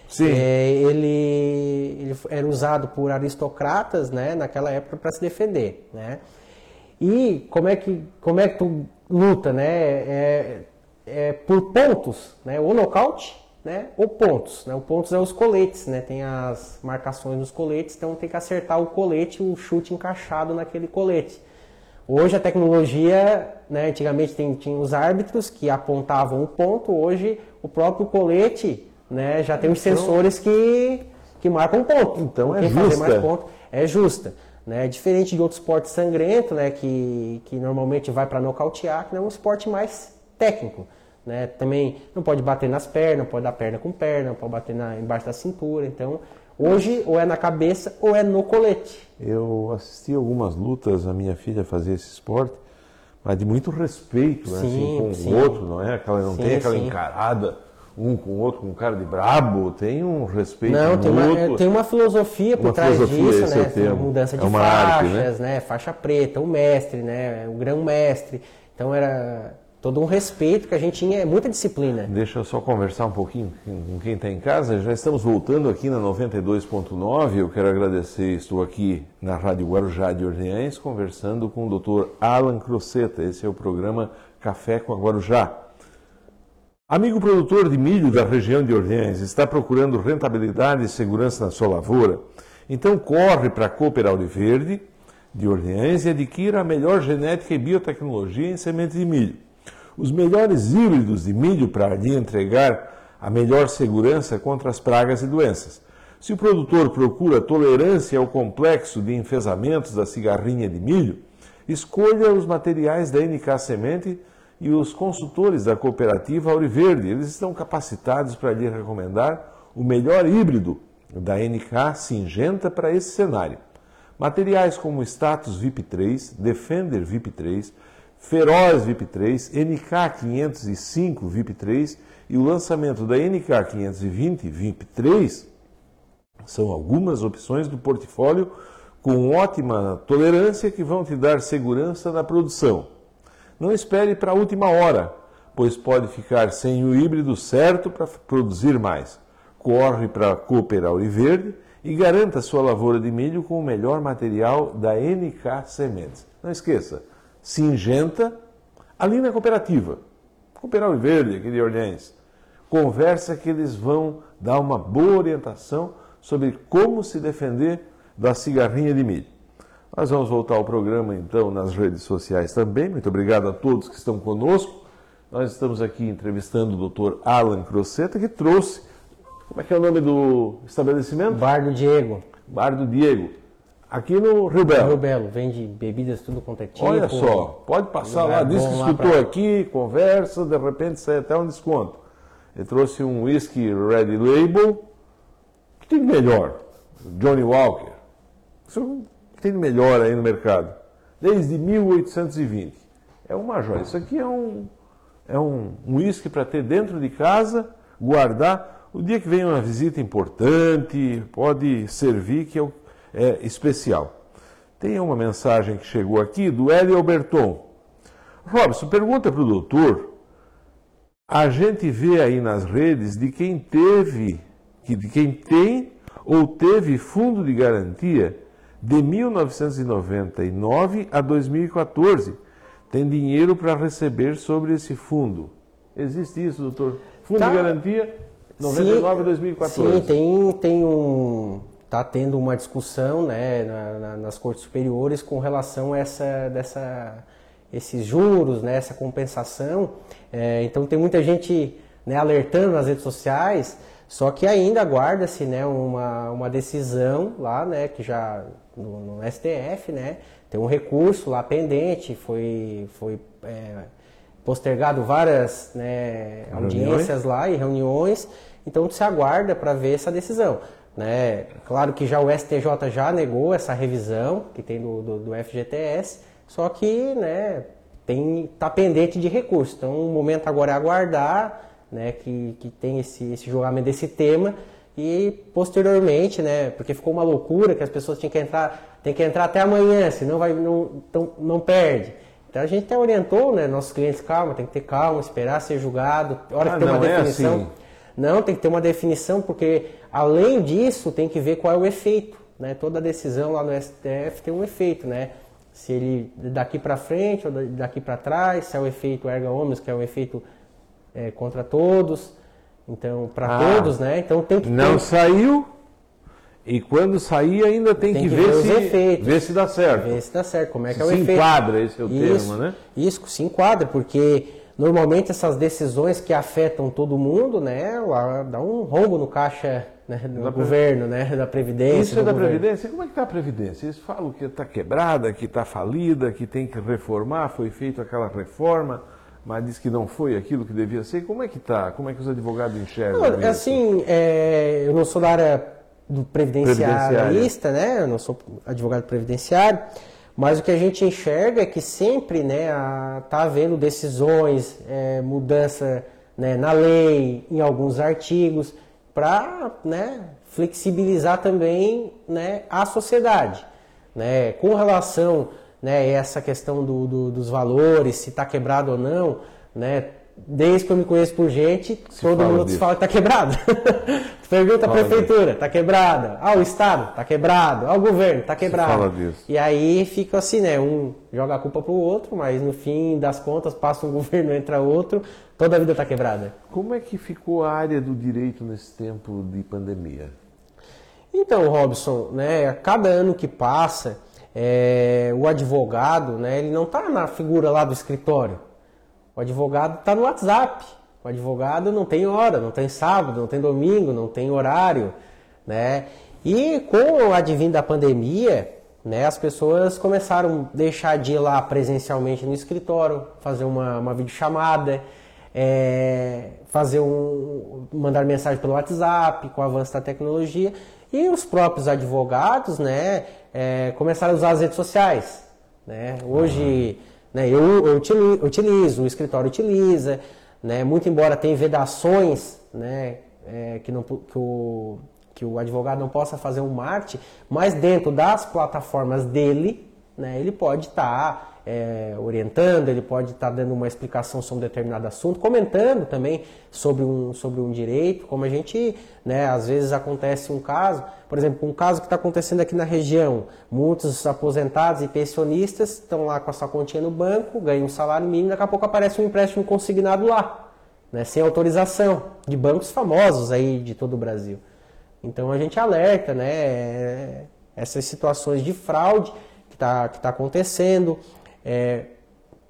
Sim. É, ele, ele era usado por aristocratas, né, naquela época para se defender, né? E como é que como é que tu luta, né? É, é por pontos, né? O nocaute né, ou pontos. Né? O pontos é os coletes, né? tem as marcações nos coletes, então tem que acertar o colete, o chute encaixado naquele colete. Hoje a tecnologia, né, antigamente tem, tinha os árbitros que apontavam o ponto, hoje o próprio colete né, já tem os então, sensores que, que marcam o ponto. Então é justa. Ponto, é justa. Né? Diferente de outro esporte sangrento, né, que, que normalmente vai para nocautear, que é um esporte mais técnico. Né? Também não pode bater nas pernas, não pode dar perna com perna, não pode bater na, embaixo da cintura. Então, hoje, ou é na cabeça ou é no colete. Eu assisti algumas lutas, a minha filha fazia esse esporte, mas de muito respeito né? assim, com sim. o outro, não é? Aquela, não sim, tem aquela sim. encarada um com o outro, com um cara de brabo, tem um respeito Não, tem uma, é, tem uma filosofia por uma trás filosofia, disso, né? É mudança de é faixas, arte, né? né? Faixa preta, o mestre, né? O grão-mestre. Então era todo um respeito que a gente tinha, é muita disciplina. Deixa eu só conversar um pouquinho com quem está em casa. Já estamos voltando aqui na 92.9. Eu quero agradecer, estou aqui na Rádio Guarujá de Orleans, conversando com o Dr. Alan Croceta. Esse é o programa Café com a Guarujá. Amigo produtor de milho da região de Orleans, está procurando rentabilidade e segurança na sua lavoura? Então corre para a Cooper Verde de Orleans e adquira a melhor genética e biotecnologia em sementes de milho os melhores híbridos de milho para lhe entregar a melhor segurança contra as pragas e doenças. Se o produtor procura tolerância ao complexo de enfesamentos da cigarrinha de milho, escolha os materiais da NK Semente e os consultores da cooperativa Auriverde. Eles estão capacitados para lhe recomendar o melhor híbrido da NK Singenta para esse cenário. Materiais como Status VIP3, Defender VIP3, Feroz VIP3, NK505 VIP3 e o lançamento da NK520 VIP3 são algumas opções do portfólio com ótima tolerância que vão te dar segurança na produção. Não espere para a última hora, pois pode ficar sem o híbrido certo para produzir mais. Corre para a Cooper Auriverde e garanta sua lavoura de milho com o melhor material da NK Sementes. Não esqueça, Singenta, ali na cooperativa. Cooperal Verde, aqui de Orleans. Conversa que eles vão dar uma boa orientação sobre como se defender da cigarrinha de milho. Nós vamos voltar ao programa então nas redes sociais também. Muito obrigado a todos que estão conosco. Nós estamos aqui entrevistando o Dr. Alan Croceta, que trouxe. Como é que é o nome do estabelecimento? Bar do Diego. Bar do Diego. Aqui no Rio Belo. Rio Belo, vende bebidas tudo quanto é tipo. Olha só, pode passar lá, diz que escutou pra... aqui, conversa, de repente sai até um desconto. Ele trouxe um whisky Red Label, que tem de melhor, Johnny Walker. Isso tem de melhor aí no mercado, desde 1820. É uma joia. Isso aqui é um é um uísque para ter dentro de casa, guardar. O dia que vem uma visita importante, pode servir, que é, é especial. Tem uma mensagem que chegou aqui do Hélio Alberton. Robson, pergunta para o doutor. A gente vê aí nas redes de quem teve, de quem tem ou teve fundo de garantia de 1999 a 2014 tem dinheiro para receber sobre esse fundo. Existe isso, doutor? Fundo tá. de garantia 99 sim, 2014. Sim, tem, tem um. Está tendo uma discussão né, na, na, nas cortes superiores com relação a essa, dessa, esses juros, né, essa compensação. É, então tem muita gente né, alertando nas redes sociais, só que ainda aguarda-se né, uma, uma decisão lá, né, que já no, no STF, né, tem um recurso lá pendente, foi, foi é, postergado várias né, audiências lá e reuniões, então se aguarda para ver essa decisão. Né? Claro que já o STJ já negou essa revisão que tem do, do, do FGTS, só que né, está pendente de recurso. Então o momento agora é aguardar né, que, que tem esse, esse julgamento desse tema e posteriormente, né, porque ficou uma loucura que as pessoas tinham que entrar, tem que entrar até amanhã, senão vai, não, então, não perde. Então a gente até orientou, né, nossos clientes, calma, tem que ter calma, esperar ser julgado, hora ah, que tem uma é definição. Assim. Não, tem que ter uma definição, porque além disso tem que ver qual é o efeito. Né? Toda decisão lá no STF tem um efeito, né? Se ele daqui para frente ou daqui para trás, se é o efeito erga omnes, que é o efeito é, contra todos. Então, para ah, todos, né? Então tem que Não ter... saiu e quando sair ainda tem, tem que, que, ver, ver se efeitos, ver se dá certo. Ver se dá certo, como é que se é o se efeito. enquadra, esse é o isso, termo, né? Isso, se enquadra, porque normalmente essas decisões que afetam todo mundo, né, dá um rombo no caixa né, do da governo, né, da Previdência. Isso é da governo. Previdência? Como é que está a Previdência? Eles falam que está quebrada, que está falida, que tem que reformar, foi feita aquela reforma mas diz que não foi aquilo que devia ser. Como é que está? Como é que os advogados enxergam não, isso? Assim, é, eu não sou da área do previdenciarista, né? Eu não sou advogado previdenciário, mas o que a gente enxerga é que sempre, né, está havendo decisões, é, mudança né, na lei, em alguns artigos, para né, flexibilizar também né, a sociedade. Né? Com relação né, essa questão do, do, dos valores, se está quebrado ou não, né, desde que eu me conheço por gente, se todo mundo disso. fala que está quebrado. Pergunta à prefeitura, está quebrada. Ah, o Estado, está quebrado. Ah, o governo, está quebrado. fala disso. E aí fica assim, né? Um joga a culpa para o outro, mas no fim das contas passa um governo, entra outro, toda a vida está quebrada. Como é que ficou a área do direito nesse tempo de pandemia? Então, Robson, né, a cada ano que passa, é, o advogado, né, ele não está na figura lá do escritório. O advogado está no WhatsApp. O advogado não tem hora, não tem sábado, não tem domingo, não tem horário, né? E com o advento da pandemia, né, as pessoas começaram a deixar de ir lá presencialmente no escritório, fazer uma, uma videochamada, é, fazer um, mandar mensagem pelo WhatsApp, com o avanço da tecnologia. E os próprios advogados, né, é, começaram a usar as redes sociais. Né? Hoje, né, eu, eu utilizo, o escritório utiliza, né, muito embora tenha vedações né, é, que, não, que, o, que o advogado não possa fazer um marketing, mas dentro das plataformas dele, né, ele pode estar tá é, orientando, ele pode estar tá dando uma explicação sobre um determinado assunto, comentando também sobre um, sobre um direito, como a gente, né, às vezes acontece um caso, por exemplo, um caso que está acontecendo aqui na região, muitos aposentados e pensionistas estão lá com a sua continha no banco, ganham um salário mínimo, daqui a pouco aparece um empréstimo consignado lá, né, sem autorização, de bancos famosos aí de todo o Brasil. Então a gente alerta, né, essas situações de fraude, está que tá acontecendo. É,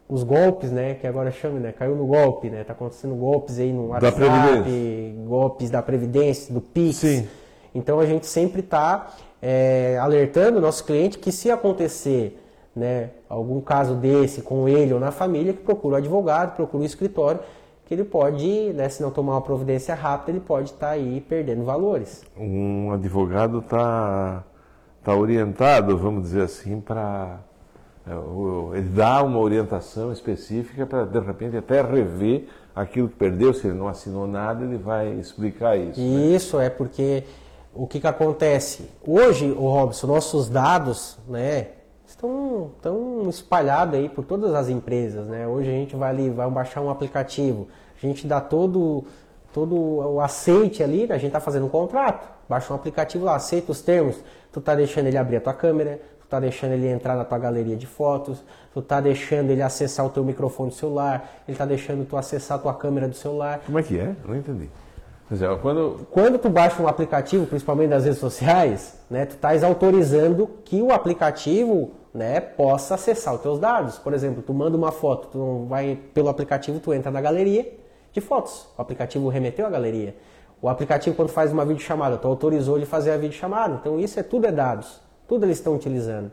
os golpes, né, que agora chama, né, caiu no golpe, né, tá acontecendo golpes aí no WhatsApp, golpes da Previdência, do Pix. Sim. Então a gente sempre está é, alertando o nosso cliente que se acontecer né, algum caso desse com ele ou na família, que procura o advogado, procura o escritório, que ele pode, né, se não tomar uma providência rápida, ele pode estar tá aí perdendo valores. Um advogado está tá orientado, vamos dizer assim, para ele dá uma orientação específica para de repente até rever aquilo que perdeu, se ele não assinou nada, ele vai explicar isso. Né? Isso né? é porque o que, que acontece? Hoje, o Robson, nossos dados, né, estão, estão espalhados aí por todas as empresas, né? Hoje a gente vai ali, vai baixar um aplicativo, a gente dá todo, todo o aceite ali, a gente está fazendo um contrato, baixa um aplicativo lá, aceita os termos, tu está deixando ele abrir a tua câmera, está deixando ele entrar na tua galeria de fotos, tu está deixando ele acessar o teu microfone do celular, ele está deixando tu acessar a tua câmera do celular. Como é que é? Não entendi. Quando... quando tu baixa um aplicativo, principalmente das redes sociais, né, tu estás autorizando que o aplicativo né, possa acessar os teus dados. Por exemplo, tu manda uma foto, tu vai pelo aplicativo, tu entra na galeria de fotos. O aplicativo remeteu a galeria. O aplicativo, quando faz uma videochamada, tu autorizou ele fazer a videochamada. Então, isso é tudo é dados. Tudo eles estão utilizando.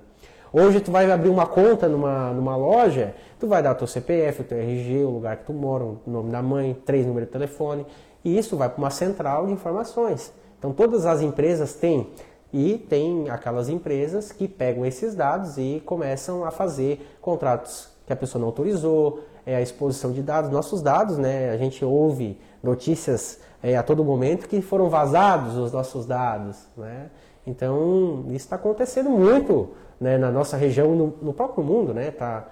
Hoje, tu vai abrir uma conta numa, numa loja, tu vai dar teu CPF, o teu RG, o lugar que tu mora, o nome da mãe, três números de telefone. E isso vai para uma central de informações. Então, todas as empresas têm e tem aquelas empresas que pegam esses dados e começam a fazer contratos que a pessoa não autorizou, é a exposição de dados, nossos dados, né? A gente ouve notícias é, a todo momento que foram vazados os nossos dados, né? Então isso está acontecendo muito né, na nossa região e no, no, próprio mundo, né? Tá,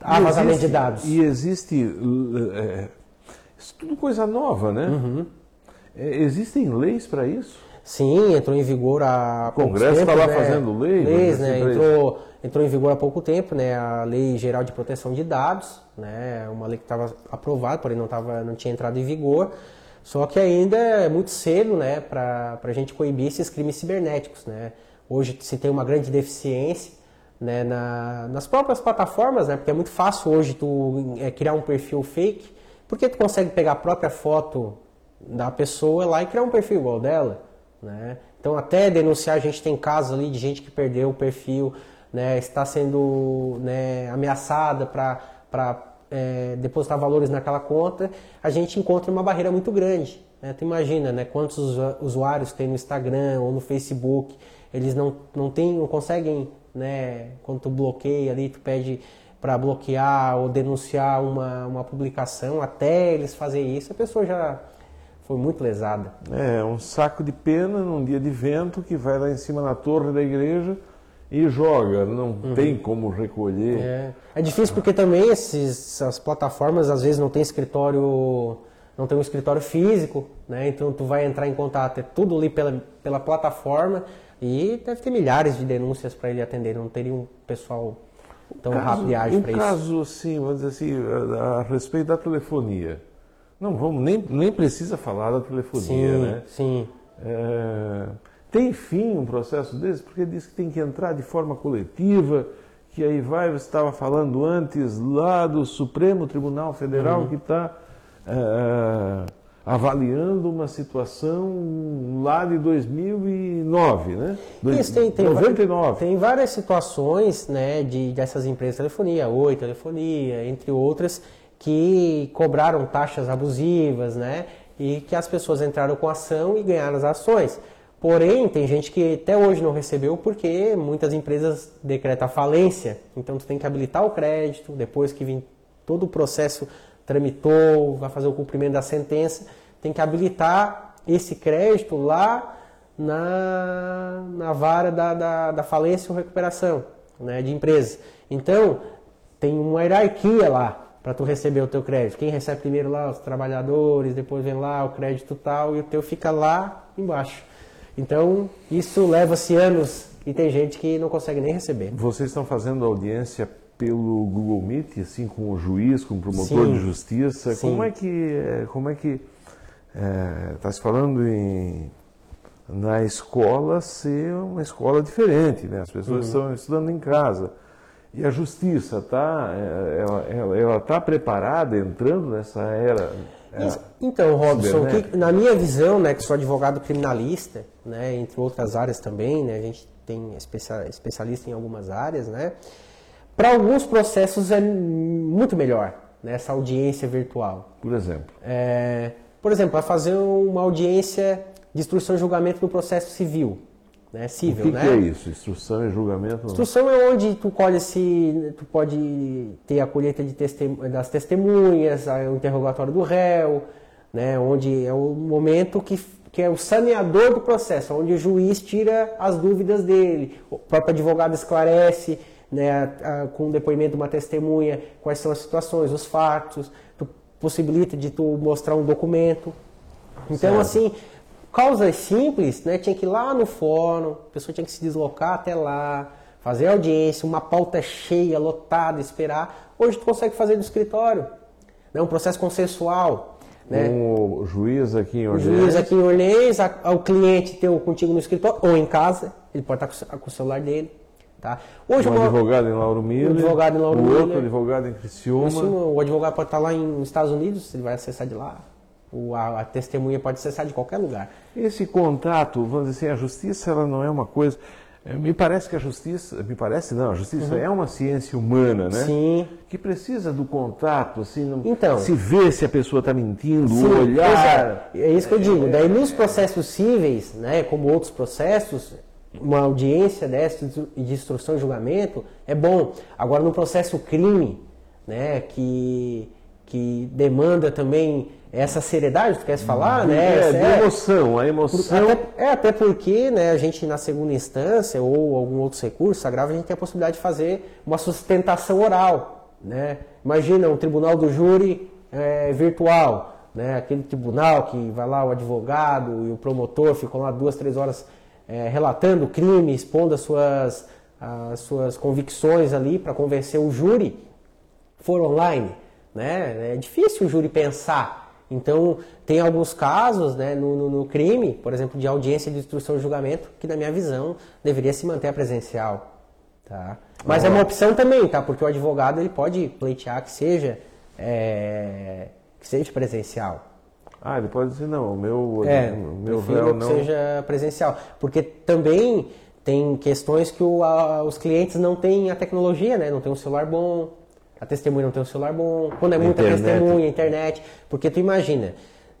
há vazamento de dados. E existe é, isso tudo coisa nova, né? Uhum. É, existem leis para isso? Sim, entrou em vigor há O Congresso está lá né? fazendo lei, leis, né? Entrou, entrou em vigor há pouco tempo, né? A Lei Geral de Proteção de Dados, né? Uma lei que estava aprovada, porém não, tava, não tinha entrado em vigor. Só que ainda é muito cedo, né? Para a gente coibir esses crimes cibernéticos, né? Hoje se tem uma grande deficiência né, na, nas próprias plataformas, né? Porque é muito fácil hoje tu é, criar um perfil fake, porque tu consegue pegar a própria foto da pessoa lá e criar um perfil igual dela. Né? Então, até denunciar, a gente tem casos ali de gente que perdeu o perfil, né, está sendo né, ameaçada para é, depositar valores naquela conta, a gente encontra uma barreira muito grande. Né? Tu imagina né, quantos usuários tem no Instagram ou no Facebook, eles não, não, tem, não conseguem, né, quando tu bloqueia ali, tu pede para bloquear ou denunciar uma, uma publicação, até eles fazerem isso, a pessoa já foi muito lesada. É, um saco de pena num dia de vento que vai lá em cima na torre da igreja e joga, não uhum. tem como recolher. É. é difícil porque também esses, as plataformas às vezes não tem escritório, não tem um escritório físico, né? Então tu vai entrar em contato, é tudo ali pela, pela plataforma e deve ter milhares de denúncias para ele atender, não teria um pessoal tão rápido para isso. Um caso assim, vamos dizer assim, a, a respeito da telefonia. Não vamos, nem, nem precisa falar da telefonia, sim, né? Sim. É, tem fim um processo desse? Porque diz que tem que entrar de forma coletiva, que aí vai, você estava falando antes lá do Supremo Tribunal Federal uhum. que está é, avaliando uma situação lá de 2009, né? Isso, tem, tem, 99. tem várias situações né, de, dessas empresas de telefonia, Oi Telefonia, entre outras, que cobraram taxas abusivas, né? E que as pessoas entraram com ação e ganharam as ações. Porém, tem gente que até hoje não recebeu porque muitas empresas decretam falência. Então, tu tem que habilitar o crédito, depois que vem todo o processo tramitou, vai fazer o cumprimento da sentença, tem que habilitar esse crédito lá na, na vara da, da, da falência ou recuperação né, de empresas. Então, tem uma hierarquia lá para tu receber o teu crédito. Quem recebe primeiro lá os trabalhadores, depois vem lá o crédito tal e o teu fica lá embaixo. Então, isso leva-se anos e tem gente que não consegue nem receber. Vocês estão fazendo audiência pelo Google Meet, assim, com o juiz, com o promotor Sim. de justiça. Sim. Como é que, como é que está é, se falando em na escola ser uma escola diferente, né? As pessoas estão estudando em casa. E a justiça está ela, ela tá preparada entrando nessa era é, então, Robson, que, na minha visão, né, que sou advogado criminalista, né, entre outras áreas também, né, a gente tem especialista em algumas áreas, né, para alguns processos é muito melhor né, essa audiência virtual. Por exemplo? É, por exemplo, para fazer uma audiência de instrução e julgamento no processo civil. Né, civil, o que, né? que é isso? Instrução e julgamento? Instrução é onde tu colhe se tu pode ter a colheita de testem, das testemunhas, o interrogatório do réu, né, onde é o momento que, que é o saneador do processo, onde o juiz tira as dúvidas dele, o próprio advogado esclarece, né, a, a, com o depoimento de uma testemunha, quais são as situações, os fatos, tu possibilita de tu mostrar um documento. Então, certo. assim, Causas simples, né? Tinha que ir lá no fórum, a pessoa tinha que se deslocar até lá, fazer audiência, uma pauta cheia, lotada, esperar. Hoje tu consegue fazer do escritório. Né? Um processo consensual. Né? o juiz aqui em Orleans. O juiz aqui em Orleans, o cliente teu contigo no escritório ou em casa, ele pode estar com o celular dele. Tá? Hoje um advogado em Lauro Miller, um advogado em Lauro o Miller, outro advogado em Criciúma. O advogado pode estar lá nos Estados Unidos, ele vai acessar de lá. O, a, a, testemunha pode acessar de qualquer lugar. Esse contato, vamos dizer assim, a justiça ela não é uma coisa. Eh, me parece que a justiça, me parece não, a justiça uhum. é uma ciência humana, né? Sim. Que precisa do contato, assim, não, então, se vê se a pessoa está mentindo, sim, olhar. É, é, isso que eu digo. Daí nos processos cíveis, né, como outros processos, uma audiência dessa de instrução e julgamento é bom. Agora no processo crime, né, que, que demanda também essa seriedade, tu queres falar, né? É, de é emoção, a emoção. Até, é, até porque né, a gente na segunda instância ou algum outro recurso agravo, a gente tem a possibilidade de fazer uma sustentação oral. Né? Imagina um tribunal do júri é, virtual, né? aquele tribunal que vai lá o advogado e o promotor ficam lá duas, três horas é, relatando o crime, expondo as suas, as suas convicções ali para convencer o júri, for online. Né? É difícil o júri pensar então, tem alguns casos né, no, no, no, crime, por exemplo, de audiência de instrução e julgamento, que, na minha visão, deveria se manter a presencial. Tá? Mas é uma opção também, tá? porque o advogado ele pode pleitear que seja, é, que seja presencial. Ah, ele pode dizer, não, o meu, é, o meu véu não... seja presencial. Porque também tem questões que o, a, os clientes não têm a tecnologia, né? não tem um celular bom, a testemunha não tem um celular bom, quando é muita internet. testemunha, internet. Porque tu imagina,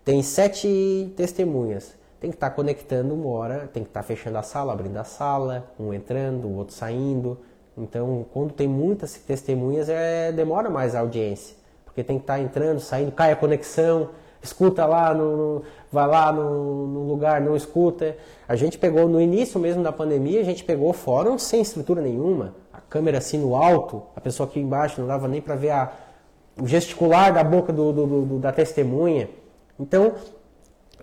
tem sete testemunhas, tem que estar tá conectando uma hora, tem que estar tá fechando a sala, abrindo a sala, um entrando, o outro saindo. Então, quando tem muitas testemunhas, é, demora mais a audiência. Porque tem que estar tá entrando, saindo, cai a conexão, escuta lá, no, vai lá no, no, lugar, não escuta. A gente pegou, no início mesmo da pandemia, a gente pegou fórum sem estrutura nenhuma câmera assim no alto, a pessoa aqui embaixo não dava nem para ver a, o gesticular da boca do, do, do, da testemunha. Então,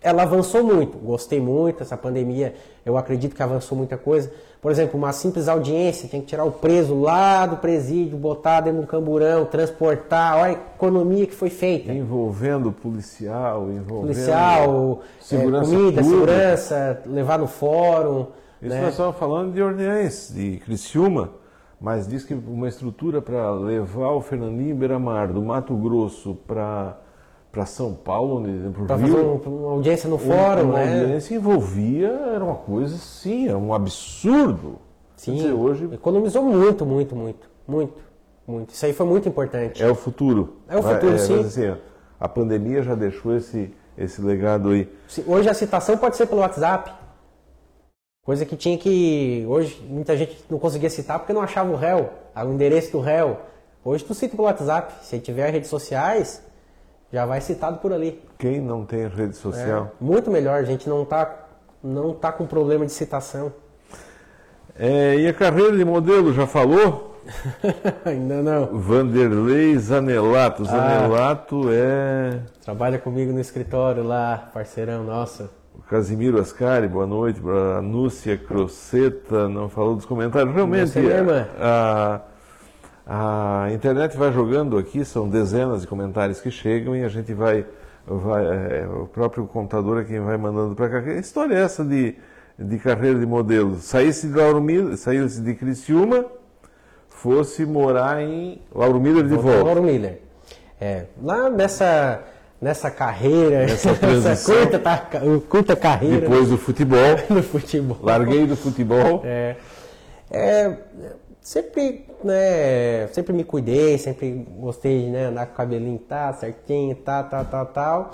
ela avançou muito, gostei muito, essa pandemia eu acredito que avançou muita coisa. Por exemplo, uma simples audiência, tinha que tirar o preso lá do presídio, botar dentro do camburão, transportar, olha a economia que foi feita. Envolvendo policial, envolvendo policial, segurança é, comida, pública. segurança, levar no fórum. Isso né? nós estamos falando de Orleans, de Criciúma mas diz que uma estrutura para levar o Fernandinho Beiramar do Mato Grosso para para São Paulo, para fazer uma audiência no fórum, uma, uma né? audiência envolvia era uma coisa assim, era um absurdo. Sim, dizer, hoje economizou muito, muito, muito, muito, muito. Isso aí foi muito importante. É o futuro. É o futuro, é, sim. Assim, a pandemia já deixou esse esse legado aí. Hoje a citação pode ser pelo WhatsApp. Coisa que tinha que. Hoje muita gente não conseguia citar porque não achava o réu, o endereço do réu. Hoje tu cita pelo WhatsApp. Se tiver redes sociais, já vai citado por ali. Quem não tem rede social? É, muito melhor, a gente não está não tá com problema de citação. É, e a carreira de modelo, já falou? Ainda não. Vanderlei Zanelato. Ah. Zanelato ah, é. Trabalha comigo no escritório lá, parceirão, nossa. Casimiro Ascari, boa noite. A Núcia Croceta não falou dos comentários. Realmente, a, a, internet vai jogando aqui, são dezenas de comentários que chegam e a gente vai. vai é, o próprio contador é quem vai mandando para cá. Que história é essa de de carreira de modelo saísse de Lauro Miller, saísse de Criciúma, fosse morar em Lauro Miller de volta. Lauro Miller. É, lá nessa, nessa carreira, Nessa essa transição. curta, ta- curta carreira Depois do futebol, no futebol. larguei do futebol. É, é, sempre, né, sempre me cuidei, sempre gostei de né, andar com o cabelinho tá certinho, tá, tá, tal, tal.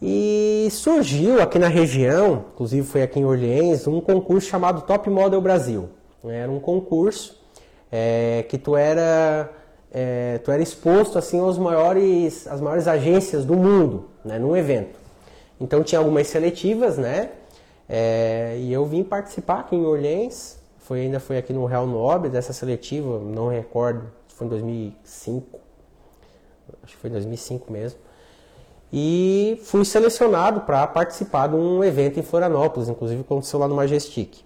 E surgiu aqui na região, inclusive foi aqui em Orleans, um concurso chamado Top Model Brasil. Era um concurso é, que tu era, é, tu era exposto assim aos maiores, às maiores agências do mundo, né, num evento. Então tinha algumas seletivas, né? É, e eu vim participar aqui em Orleans. Foi, ainda foi aqui no Real Nobre dessa seletiva, não recordo, foi em 2005. Acho que foi em 2005 mesmo. E fui selecionado para participar de um evento em Florianópolis, inclusive aconteceu lá no Majestic.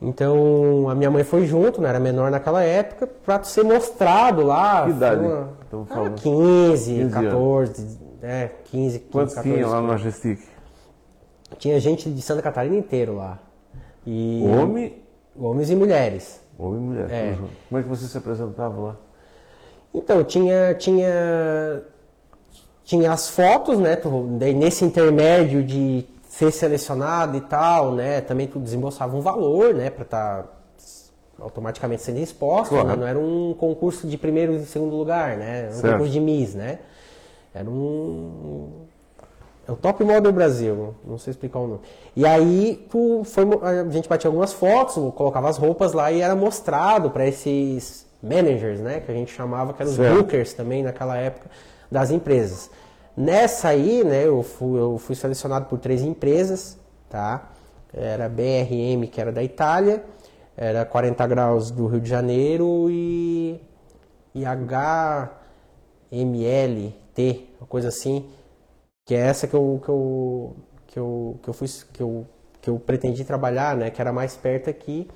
Então a minha mãe foi junto, né, era menor naquela época, para ser mostrado lá. Que idade uma- ah, falando? 15, 15 anos. 14, é, 15, 15 Quantos 14, tinha lá no Majestic? tinha gente de Santa Catarina inteiro lá. E Homem, homens e mulheres. homem e mulher. É. Como é que você se apresentava lá? Então, tinha tinha tinha as fotos, né, nesse intermédio de ser selecionado e tal, né, também tu desembolsava um valor, né, para estar automaticamente sendo exposto, Claro. né, não era um concurso de primeiro e segundo lugar, né, um Certo. concurso de Miss, né, era um é o Top Model Brasil, não sei explicar o nome. E aí tu foi, a gente batia algumas fotos, colocava as roupas lá e era mostrado para esses managers, né, que a gente chamava, que eram os bookers também naquela época das empresas. Nessa aí, né, eu fui, eu fui selecionado por três empresas, tá? Era BRM, que era da Itália, era 40 graus do Rio de Janeiro e, e HMLT, uma coisa assim, que é essa que eu, que eu, que eu, que eu, fui, que eu, que eu pretendi trabalhar, né, que era mais perto aqui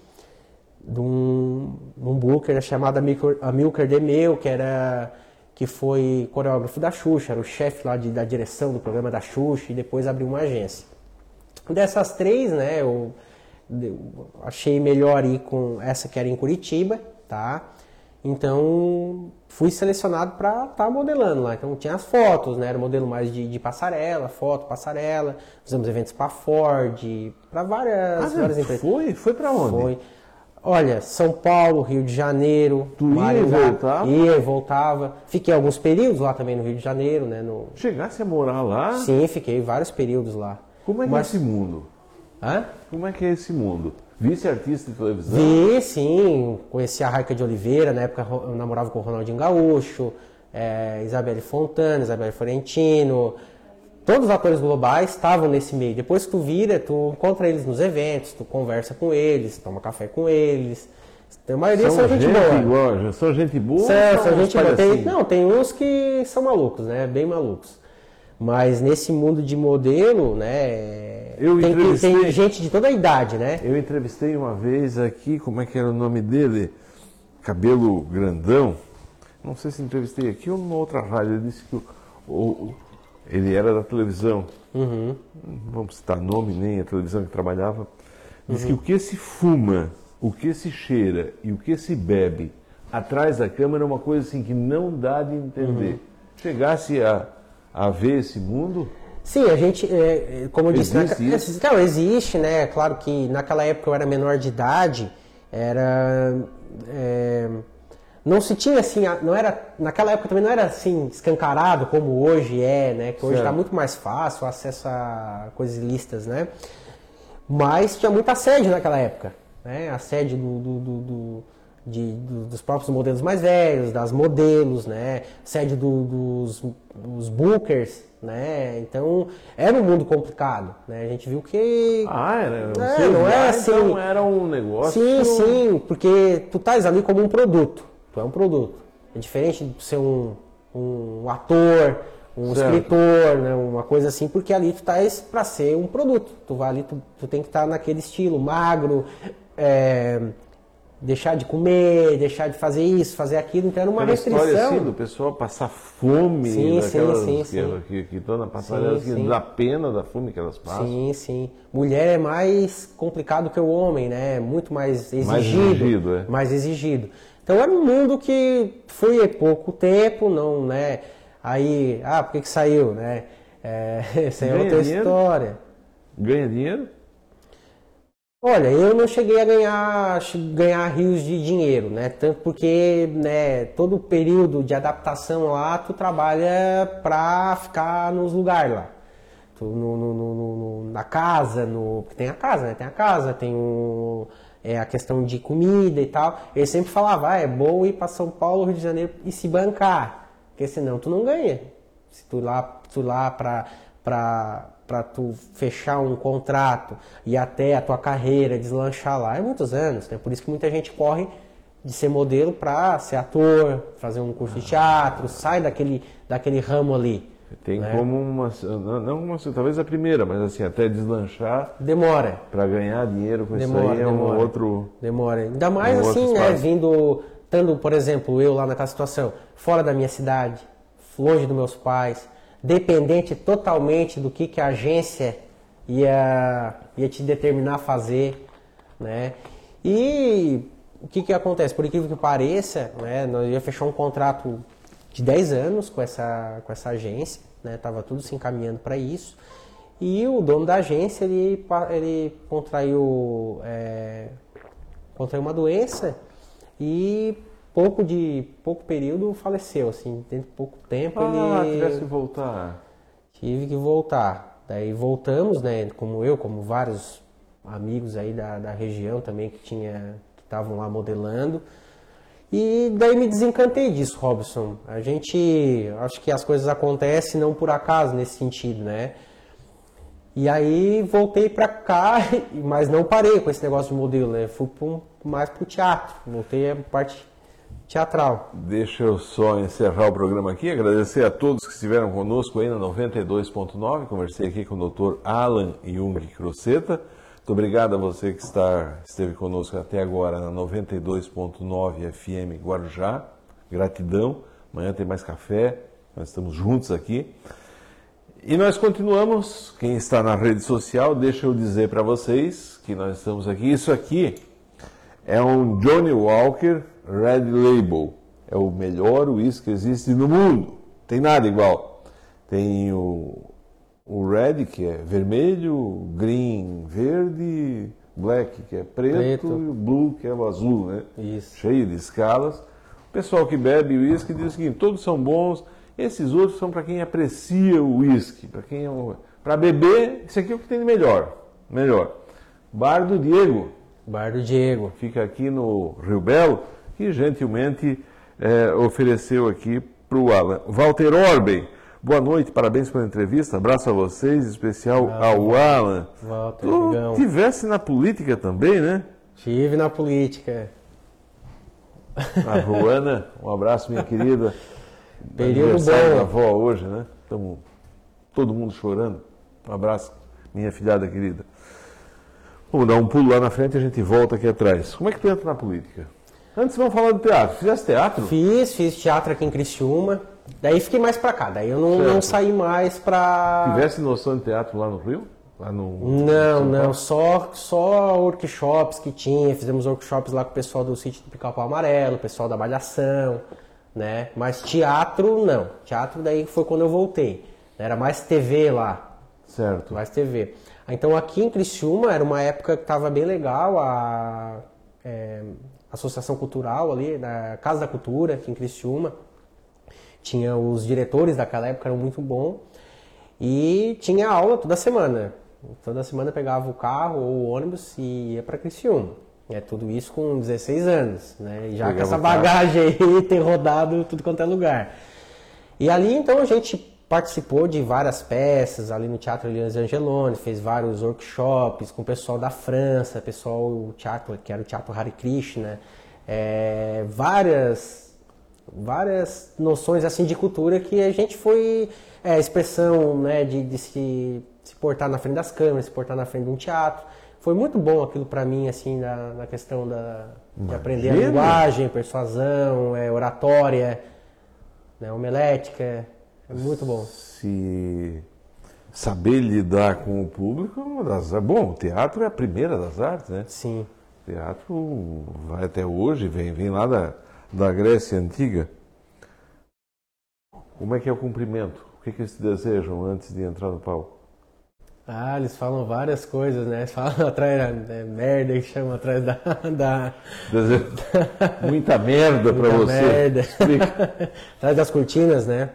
de um, um booker chamado Amilcar Demeu, que era que foi coreógrafo da Xuxa, era o chefe lá de, da direção do programa da Xuxa e depois abriu uma agência. Dessas três, né, eu, eu achei melhor ir com essa que era em Curitiba, tá? Então fui selecionado para estar modelando lá. Então tinha as fotos, né? Era modelo mais de, de passarela, foto, passarela. Fizemos eventos para Ford, para várias, várias empresas. foi? Foi pra onde? Foi. Olha, São Paulo, Rio de Janeiro, Tu ia e voltava? Ia e voltava. Fiquei alguns períodos lá também no Rio de Janeiro, né? No... Chegasse a morar lá? Sim, fiquei vários períodos lá. Como é que Mas- é esse mundo? Hã? Como é que é esse mundo? Vice-artista de televisão? Vi, sim. Conheci a Raica de Oliveira, na época eu namorava com o Ronaldinho Gaúcho, é, Isabelle Fontana, Isabelle Florentino. Todos os atores globais estavam nesse meio. Depois que tu vira, tu encontra eles nos eventos, tu conversa com eles, toma café com eles. A maioria são, gente, boa. igual, são gente boa? São, são gente boa. Tem, não, tem uns que são malucos, né? Bem malucos. Mas nesse mundo de modelo, né? Eu tem, entrevistei- tem gente de toda a idade, né? Eu entrevistei uma vez aqui, como é que era o nome dele? Cabelo grandão. Não sei se entrevistei aqui ou numa outra rádio. Ele disse que o- o- ele era da televisão. Uhum. Não vamos citar nome nem a televisão que trabalhava. Diz que o que se fuma, o que se cheira e o que se bebe atrás da câmera é uma coisa assim que não dá de entender. Uhum. Chegasse a, a ver esse mundo, Sim, a gente, é, é, como eu disse, Existe naca- isso? Não, existe, né? Claro que naquela época eu era menor de idade, era. é, não se tinha assim, não era, naquela época também não era assim escancarado como hoje é, né? Que hoje está muito mais fácil o acesso a coisas ilícitas, né? Mas tinha muito assédio naquela época, né? Assédio do, do- do- do- de- do- dos próprios modelos mais velhos, das modelos, né? Assédio do- dos, dos bookers, né? Então era um mundo complicado, né? A gente viu que ah, era, É, não é lá, assim. então era um negócio. Sim, sim, porque tu estás ali como um produto. Tu é um produto. É diferente de ser um, um ator, um Certo. escritor, né, uma coisa assim, porque ali tu estás para ser um produto. Tu vai ali, tu, tu tem que estar naquele estilo magro, é, deixar de comer, deixar de fazer isso, fazer aquilo, então era uma Aquela história restrição. história assim do pessoal passar fome Sim, sim, daquelas sim, que, sim. que, que estão na Sim, sim. dá pena da fome que elas passam. Sim, sim. Mulher é mais complicado que o homem, né? Muito mais exigido. Mais exigido, é. Mais exigido. Então era um mundo que foi há pouco tempo, não, né? Aí, ah, por que, que saiu, né? É, essa é Ganha outra dinheiro? história. Ganha dinheiro? Olha, eu não cheguei a ganhar, ganhar rios de dinheiro, né? Tanto porque, né, todo o período de adaptação lá, tu trabalha pra ficar nos lugares lá. Tu, no, no- no- na casa, no, porque tem a casa, né? Tem a casa, tem o, é, a questão de comida e tal. Ele sempre falava, ah, é bom ir pra São Paulo, Rio de Janeiro e se bancar, porque senão tu não ganha. Se tu ir lá, tu lá pra, pra, pra tu fechar um contrato e até a tua carreira deslanchar lá, é muitos anos, né? Por isso que muita gente corre de ser modelo pra ser ator, fazer um curso de teatro, sai daquele, daquele ramo ali. Tem né? como uma, não uma, talvez a primeira, mas assim, até deslanchar Demora. para ganhar dinheiro com isso Demora, aí é um demora. outro. Demora. Ainda mais Um assim, né? Vindo, estando, por exemplo, eu lá naquela situação, fora da minha cidade, longe dos meus pais, dependente totalmente do que, que a agência ia, ia te determinar a fazer, né? E o que, que acontece? Por incrível que pareça, né? Nós ia fechar um contrato de 10 anos com essa, com essa agência, né? Tava tudo se encaminhando para isso. E o dono da agência, ele, ele contraiu, é, contraiu uma doença e pouco de pouco período faleceu, assim, dentro de pouco tempo Ah, ele tivesse que voltar. tive que voltar. Daí voltamos, né, como eu, como vários amigos aí da, da região também que tinha que estavam lá modelando. E daí me desencantei disso, Robson. A gente, acho que as coisas acontecem não por acaso nesse sentido, né? E aí voltei pra cá, mas não parei com esse negócio de modelo, né? Fui pro- mais pro teatro, voltei a parte teatral. Deixa eu só encerrar o programa aqui, agradecer a todos que estiveram conosco aí na 92.9. Conversei aqui com o Dr. Alan Jung Croceta. Muito obrigado a você que está, esteve conosco até agora na 92.9 FM Guarujá. Gratidão. Amanhã tem mais café. Nós estamos juntos aqui. E nós continuamos. Quem está na rede social, deixa eu dizer para vocês que nós estamos aqui. Isso aqui é um Johnny Walker Red Label. É o melhor uísque que existe no mundo. Tem nada igual. Tem o, o Red, que é vermelho, Green, verde, Black, que é preto, Preto. e o Blue, que é o azul, né? Isso. Cheio de escalas. O pessoal que bebe uísque diz o seguinte: todos são bons. Esses outros são para quem aprecia o uísque, para quem é para beber. Esse aqui é o que tem de melhor, melhor. Bar do Diego, Bar do Diego. fica aqui no Rio Belo, que gentilmente eh, ofereceu aqui para o Alan. Walter Orben, boa noite, parabéns pela entrevista, abraço a vocês, em especial ao Alan. Walter, Tu tivesse na política também, né? Tive na política. A Ruana, um abraço, minha querida. Período bom. da avó hoje, né? Estamos todo mundo chorando. Um abraço, minha filhada querida. Vamos dar um pulo lá na frente e a gente volta aqui atrás. Como é que tu entra na política? Antes vamos falar do teatro. Fizeste teatro? Fiz, fiz teatro aqui em Criciúma. Daí fiquei mais pra cá. Daí eu não, não saí mais pra. Tivesse noção de teatro lá no Rio? Lá no, Não, não, só, só workshops que tinha, fizemos workshops lá com o pessoal do sítio do Pica-Pau Amarelo, o pessoal da Malhação, né? Mas teatro, não. Teatro daí foi quando eu voltei. Era mais TV lá, Certo. mais TV. Então aqui em Criciúma era uma época que estava bem legal, a é, Associação Cultural ali, da Casa da Cultura aqui em Criciúma. Tinha os diretores daquela época, eram muito bons. E tinha aula toda semana. Toda semana pegava o carro ou o ônibus e ia para Criciúma. É tudo isso com 16 anos, né? E já Pegava com essa bagagem aí, ter rodado tudo quanto é lugar. E ali então a gente participou de várias peças ali no Teatro Elias Angeloni, fez vários workshops com o pessoal da França, pessoal teatro que era o Teatro Hare Krishna, é, várias várias noções assim de cultura que a gente foi é, expressão né, de, de se, se portar na frente das câmeras, se portar na frente de um teatro. foi muito bom aquilo para mim, assim, na, na questão da, de aprender a linguagem, persuasão, é, oratória, né, homilética. É muito bom. Se saber lidar com o público é uma das. Bom, o teatro é a primeira das artes, né? Sim. O teatro vai até hoje, vem, vem lá da, da Grécia Antiga. Como é que é o cumprimento? O que, que eles desejam antes de entrar no palco? Ah, eles falam várias coisas, né? Eles falam atrás da é, merda que chama atrás da. da muita merda para você. merda. Atrás das cortinas, né?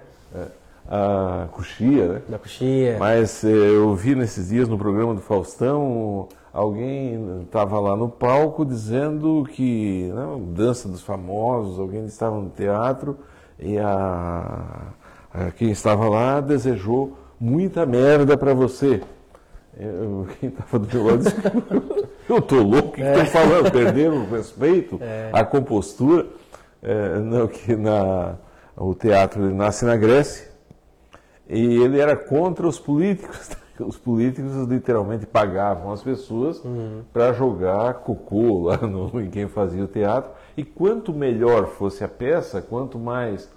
A coxia, né? Da coxia. Mas eh, eu vi nesses dias no programa do Faustão, alguém estava lá no palco dizendo que, não, dança dos famosos, alguém estava no teatro e a, a- quem estava lá desejou muita merda para você. Eu- quem estava do meu lado disse, eu tô louco, o que estão falando? Perderam o respeito, a compostura. É, não, que na, o teatro nasce na Grécia, e ele era contra os políticos. Os políticos literalmente pagavam as pessoas para jogar cocô lá no, em quem fazia o teatro. E quanto melhor fosse a peça, quanto mais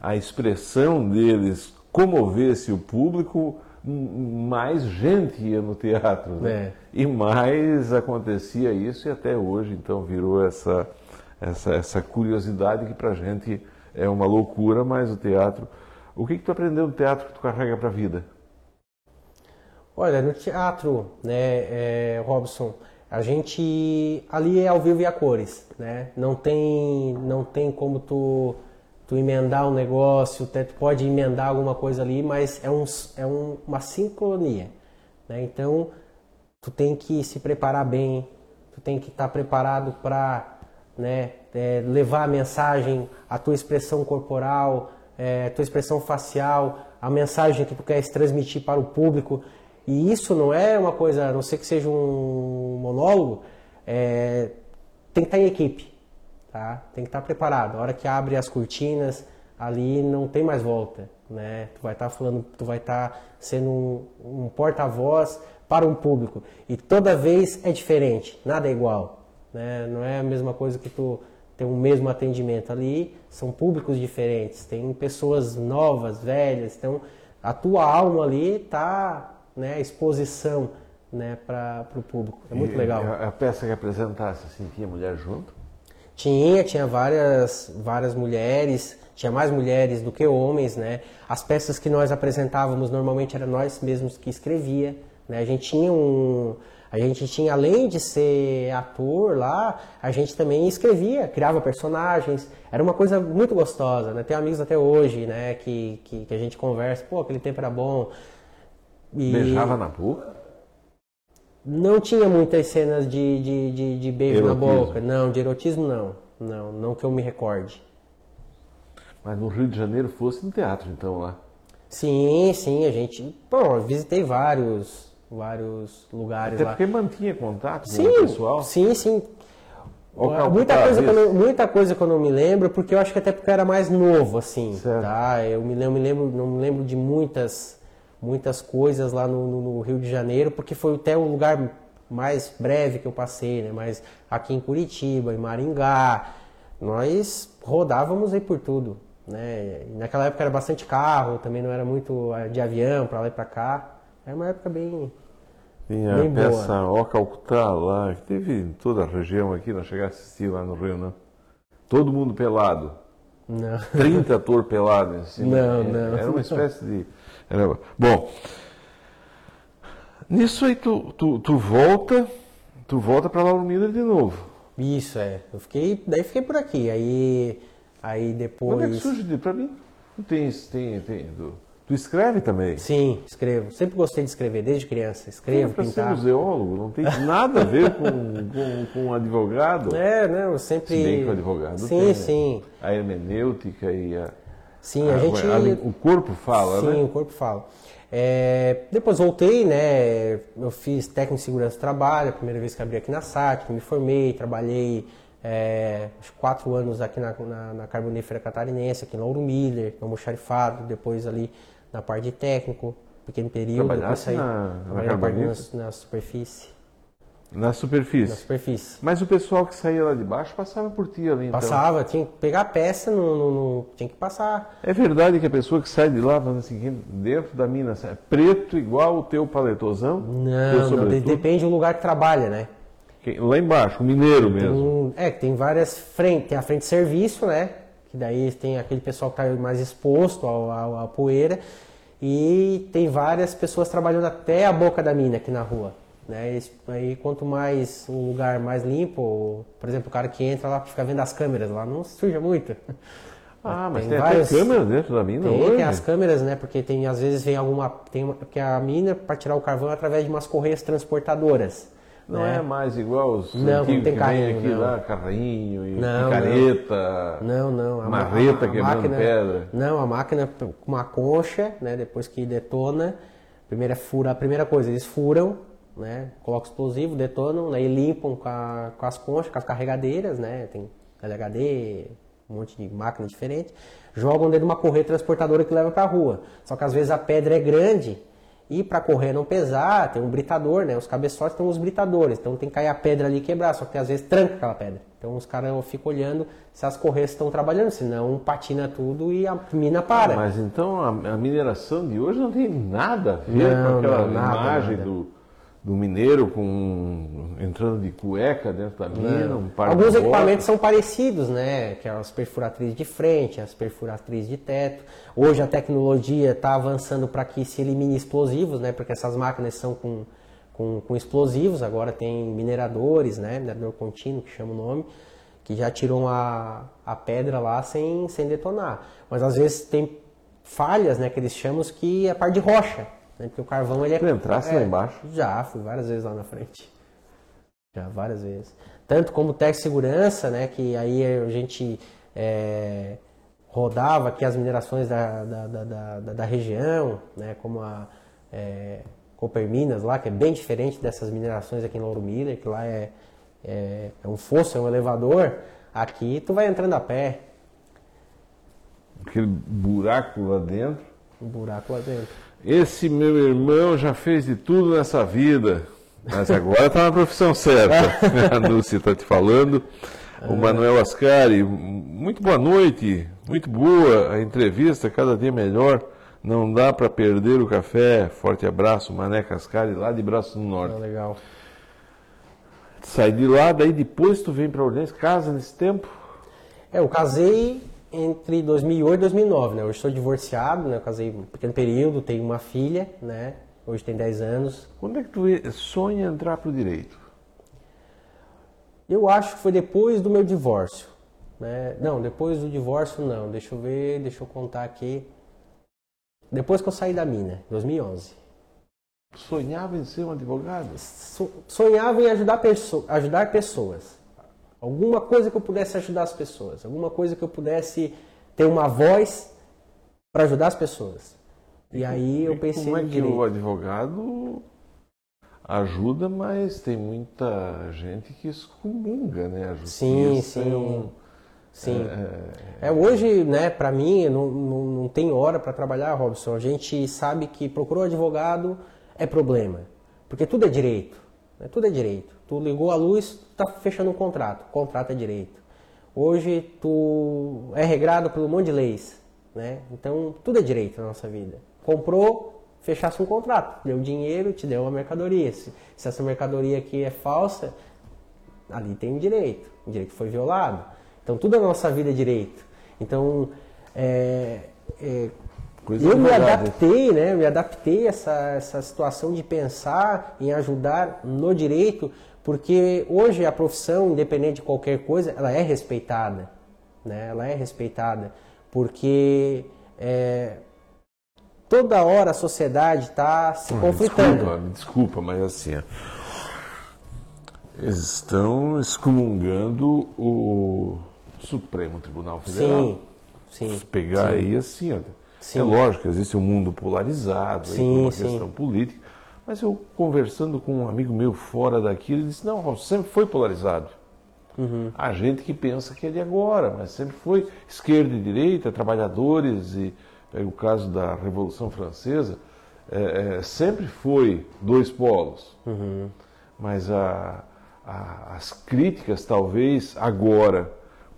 a expressão deles comovesse o público, mais gente ia no teatro. né? É. E mais acontecia isso, e até hoje então virou essa, essa, essa curiosidade que para a gente é uma loucura, mas o teatro. O que, que tu aprendeu no teatro que tu carrega para a vida? Olha, no teatro, né, é, Robson, a gente ali é ao vivo e a cores, né? Não tem, não tem como tu, tu emendar um negócio, tu pode emendar alguma coisa ali, mas é, um, é um, uma sincronia, né? Então, tu tem que se preparar bem, tu tem que estar preparado para né, é, levar a mensagem, a tua expressão corporal, é, a tua expressão facial, a mensagem que tu queres transmitir para o público. E isso não é uma coisa, a não ser que seja um monólogo, é, tem que estar em equipe, tá? Tem que estar preparado. A hora que abre as cortinas, ali não tem mais volta, né? Tu vai estar falando, tu vai estar sendo um, um porta-voz para um público e toda vez é diferente, nada é igual, né? Não é a mesma coisa que tu ter um mesmo atendimento ali, são públicos diferentes, tem pessoas novas, velhas, então a tua alma ali tá, né, exposição, né, para o público. É muito E legal. A, a peça que apresentasse, assim, tinha mulher junto? Tinha, tinha várias, várias mulheres, tinha mais mulheres do que homens, né? As peças que nós apresentávamos normalmente era nós mesmos que escrevia, né? A gente tinha um, a gente tinha além de ser ator lá, a gente também escrevia, criava personagens. Era uma coisa muito gostosa, né? Tenho amigos até hoje, né? Que, que, que a gente conversa, pô, aquele tempo era bom. E Beijava na boca? não tinha muitas cenas de, de, de, de beijo na Erotismo. boca, não, de erotismo não, não, não que eu me recorde. Mas no Rio de Janeiro fosse no teatro, então, lá. Sim, sim, a gente. Bom, eu visitei vários, vários lugares Até lá. porque mantinha contato com Sim, o pessoal. sim, sim. Calcular, muita, coisa que eu muita coisa que eu não me lembro, porque eu acho que até porque eu era mais novo, assim, Certo. tá? Eu me lembro, me lembro, não me lembro de muitas, muitas coisas lá no, no- no Rio de Janeiro, porque foi até o lugar mais breve que eu passei, né? Mas aqui em Curitiba, em Maringá, nós rodávamos aí por tudo, né? E naquela época era bastante carro, também não era muito eh, de avião para lá e para cá. Era uma época bem Tinha Bem a boa. peça Ó Calcutá lá, que teve em toda a região aqui, nós chegamos a assistir lá no Rio, não? Todo mundo pelado. não. 30 ator pelado em cima. Não, não. Era uma espécie de. Bom, nisso aí tu, tu, tu volta, tu volta para Lauro Miller de novo. Isso é. Eu fiquei, daí fiquei por aqui. Aí, aí depois. Quando é que surge de. Pra mim, tu tens, tem, tem, tu, tu escreve também. Sim, escrevo. Sempre gostei de escrever, desde criança. Escrevo, para ser pintar. museólogo, não tem nada a ver com, com, com advogado. É, não, eu sempre. Se bem que o advogado Sim, tem, né? sim. A hermenêutica e a. Sim, a, gente. o corpo fala, sim, né? o corpo fala. É, depois voltei, né? Eu fiz técnico de segurança do trabalho, a primeira vez que abri aqui na SAT, me formei, trabalhei é, quatro anos aqui na, na, na Carbonífera Catarinense, aqui em Lauro Miller, no almoxarifado, depois ali na parte de técnico, pequeno período, depois Trabalhasse saí na- na na, parte- na, na superfície. Na superfície. Na superfície. Mas o pessoal que saía lá de baixo passava por ti ali, então. Passava, tinha que pegar a peça, no, no- no- tinha que passar. É verdade que a pessoa que sai de lá, falando assim, dentro da mina, é preto igual o teu paletosão? Não, não, depende do lugar que trabalha, né? Lá embaixo, o mineiro mesmo. Um- é, tem várias frentes. Tem a frente de serviço, né? Que daí tem aquele pessoal que está mais exposto à poeira. E tem várias pessoas trabalhando até a boca da mina aqui na rua. Né? Esse- aí quanto mais um lugar mais limpo, por exemplo, o cara que entra lá fica vendo as câmeras lá, não suja muito. Ah, mas Tem tem, vários- até câmera dentro da mina Tem, hoje? tem as câmeras, né? Porque tem, às vezes vem alguma. Tem uma, porque a mina, para tirar o carvão, é através de umas correias transportadoras. Não né? é mais igual os Não, antigos não tem que vem carrinho, aqui não. lá, carrinho e Não, picareta, Não, não. A ma- marreta a- a quebrando máquina- pedra. Não, a máquina com uma concha, né? Depois que detona, primeiro é fura, a primeira coisa, eles furam, né? Colocam explosivo, detonam, aí limpam com, a- com as conchas, com as carregadeiras, né? Tem LHD, um monte de máquina diferente. Jogam dentro de uma correia transportadora que leva para a rua. Só que às vezes a pedra é grande e para correr não pesar, tem um britador, né? Os cabeçotes tem uns britadores, então tem que cair a pedra ali e quebrar, só que às vezes tranca aquela pedra. Então os caras ficam olhando se as correias estão trabalhando, senão patina tudo e a mina para. Mas então a, a mineração de hoje não tem nada a ver Não, com aquela não, nada, imagem nada. Do, do mineiro com entrando de cueca dentro da mina, um par Alguns de equipamentos são parecidos, né? Que é as perfuratrizes de frente, as perfuratrizes de teto. Hoje a tecnologia está avançando para que se elimine explosivos, né? Porque essas máquinas são com, com, com explosivos. Agora tem mineradores, né? Minerador contínuo, que chama o nome, que já tiram a, a pedra lá sem, sem detonar. Mas às vezes tem falhas, né? Que eles chamam que é par de rocha. Né? Porque o carvão ele é. Tu entrasse lá embaixo? Já, fui várias vezes lá na frente. Já, várias vezes. Tanto como Tec Segurança, né, que aí a gente é, rodava aqui as minerações da, da, da, da, da- região, né, como a é, Coperminas lá, que é bem diferente dessas minerações aqui em Lauro Miller, que lá é, é, é um fosso, é um elevador. Aqui tu vai entrando a pé, aquele buraco lá dentro. um buraco lá dentro. Esse meu irmão já fez de tudo nessa vida, mas agora está na profissão certa. A Dulce está te falando. O Manuel Ascari, muito boa noite, muito boa a entrevista, cada dia melhor. Não dá para perder o café. Forte abraço, Mané Cascari, lá de Braço do Norte. legal. Sai de lá, daí depois tu vem para Orleans, casa nesse tempo? É, eu casei entre 2008 e 2009, né? Hoje sou divorciado, né? Eu casei um pequeno período, tenho uma filha, né? Hoje tem 10 anos. Quando é que tu sonha entrar para o direito? Eu acho que foi depois do meu divórcio, né? Não, depois do divórcio não. Deixa eu ver, deixa eu contar aqui. Depois que eu saí da mina, 2011. Sonhava em ser um advogado? So- Sonhava em ajudar, perso ajudar pessoas. Alguma coisa que eu pudesse ajudar as pessoas. Alguma coisa que eu pudesse ter uma voz para ajudar as pessoas. E aí eu E pensei Como é que direito. o advogado ajuda, mas tem muita gente que excomunga, né? A Sim, justiça sim. é um- Sim. É, hoje, né, para mim, não, não, não tem hora para trabalhar, Robson. A gente sabe que procurou advogado é problema. Porque tudo é direito. Né? Tudo é direito. Tu ligou a luz, tá fechando um contrato. Contrato é direito. Hoje tu é regrado por um monte de leis. Né? Então tudo é direito na nossa vida. Comprou, fechasse um contrato. Deu dinheiro, te deu uma mercadoria. Se, se essa mercadoria aqui é falsa, ali tem um direito. O direito foi violado. Então tudo na nossa vida é direito. Então é, é, Coisa eu me verdade. adaptei, né? Me adaptei a essa, essa situação de pensar em ajudar no direito, porque hoje a profissão, independente de qualquer coisa, ela é respeitada, né? Ela é respeitada, porque é, toda hora a sociedade está se conflitando. Desculpa, desculpa, mas assim, ó, eles estão excomungando o Supremo Tribunal Federal. Sim, sim. Pegar aí assim, ó, Sim. é lógico, existe um mundo polarizado, aí, Sim, por uma sim. questão política, mas eu conversando com um amigo meu fora daqui, ele disse, não, sempre foi polarizado. Uhum. Há gente que pensa que é de agora, mas sempre foi esquerda e direita, trabalhadores, e pega o caso da Revolução Francesa, é, é, sempre foi dois polos. Uhum. mas a, a, as críticas talvez agora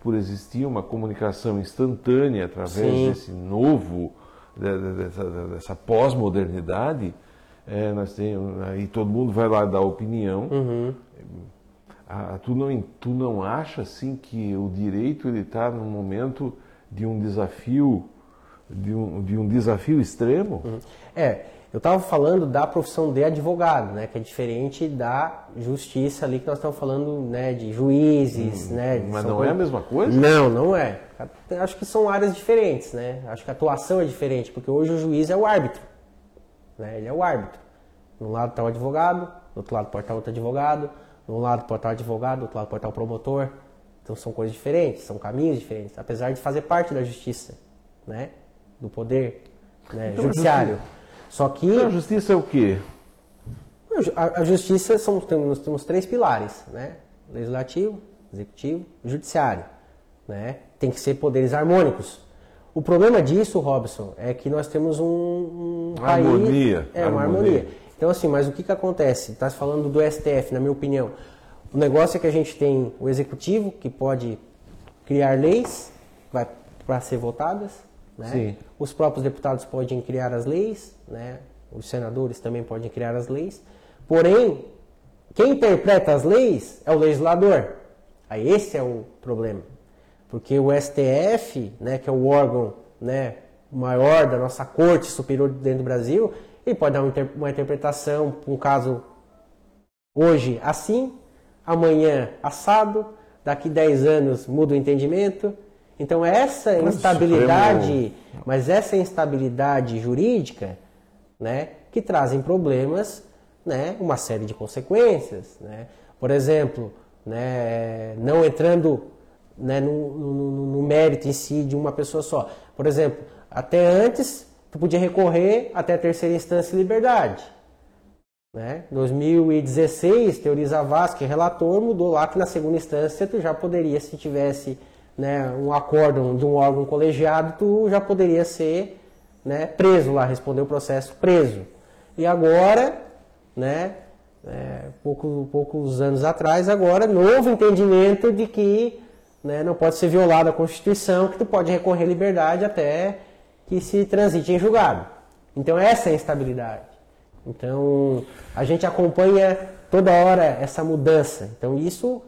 por existir uma comunicação instantânea através Sim. desse novo dessa, dessa pós-modernidade, é, nós temos aí todo mundo vai lá dar opinião. Uhum. Ah, tu não tu não acha assim que o direito ele está no momento de um desafio de um, de um desafio extremo? Uhum. É, eu estava falando da profissão de advogado, né, que é diferente da justiça ali que nós estamos falando, né, de juízes, hum, né. Mas não é a mesma coisa? Não, não é. Acho que são áreas diferentes, né. Acho que a atuação é diferente, porque hoje o juiz é o árbitro, né, ele é o árbitro. De um lado está o advogado, do outro lado pode estar outro advogado, de um lado pode estar o advogado, do outro lado pode estar o promotor. Então são coisas diferentes, são caminhos diferentes, apesar de fazer parte da justiça, né, do poder né, então, judiciário. Só que. Então, a justiça é o quê? A, a justiça são, temos, temos três pilares, né? Legislativo, executivo e judiciário. Né? Tem que ser poderes harmônicos. O problema disso, Robson, é que nós temos um, um harmonia. País, é, uma harmonia. Então, assim, mas o que, que acontece? Está falando do STF, na minha opinião. O negócio é que a gente tem o executivo, que pode criar leis para ser votadas, né? Os próprios deputados podem criar as leis, né? os senadores também podem criar as leis. Porém, quem interpreta as leis é o legislador. Aí esse é o problema. Porque o STF, né, que é o órgão né, maior da nossa corte superior dentro do Brasil, ele pode dar uma, interpretação para um caso hoje assim, amanhã assado, daqui 10 anos muda o entendimento, então essa instabilidade, mas essa instabilidade jurídica, né, que trazem problemas, né, uma série de consequências, né? Por exemplo, né, não entrando né, no, no, no, mérito em si de uma pessoa só. Por exemplo, até antes tu podia recorrer até a terceira instância e liberdade. Né? 2016, Teori Zavascki, relator, mudou lá que na segunda instância tu já poderia, se tivesse né, um acórdão de um órgão colegiado, tu já poderia ser né, preso lá, responder o processo preso. E agora, né, é, pouco, poucos anos atrás, agora, novo entendimento de que né, não pode ser violada a Constituição, que tu pode recorrer à liberdade até que se transite em julgado. Então essa é a instabilidade. Então a gente acompanha toda hora essa mudança. Então isso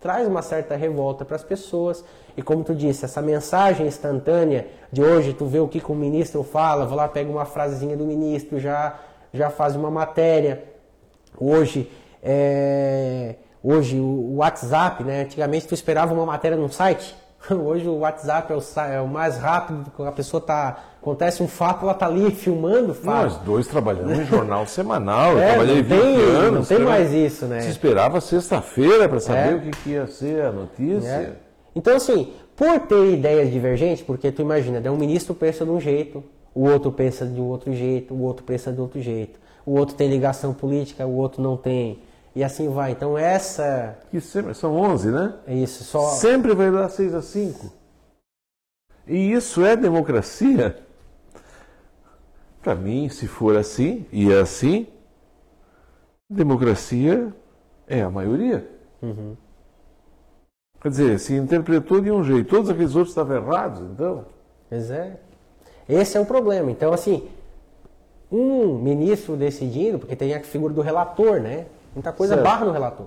traz uma certa revolta para as pessoas. E como tu disse, essa mensagem instantânea de hoje, tu vê o que, que o ministro fala, vou lá, pega uma frasezinha do ministro, já, já faz uma matéria. Hoje, é, hoje o WhatsApp, né? Antigamente tu esperava uma matéria num site. Hoje o WhatsApp é o, é o mais rápido, a pessoa tá. Acontece um fato, ela tá ali filmando Nós dois trabalhamos em jornal semanal, é, eu trabalhei 20 tem, anos. Não tem mais isso, né? Se esperava sexta-feira para saber é. o que, que, ia ser a notícia. É. Então, assim, por ter ideias divergentes, porque tu imagina, um ministro pensa de um jeito, o outro pensa de um outro jeito, o outro pensa de outro jeito, o outro tem ligação política, o outro não tem. E assim vai. Então essa. Que sempre, são 11, né? É isso. Só... Sempre vai dar 6 a 5. E isso é democracia? Para mim, se for assim, e é assim, democracia é a maioria. Uhum. Quer dizer, se interpretou de um jeito, todos aqueles outros estavam errados, então. Pois é. Esse é o problema. Então, assim, um ministro decidindo, porque tem a figura do relator, né? Muita coisa certo. barra no relator.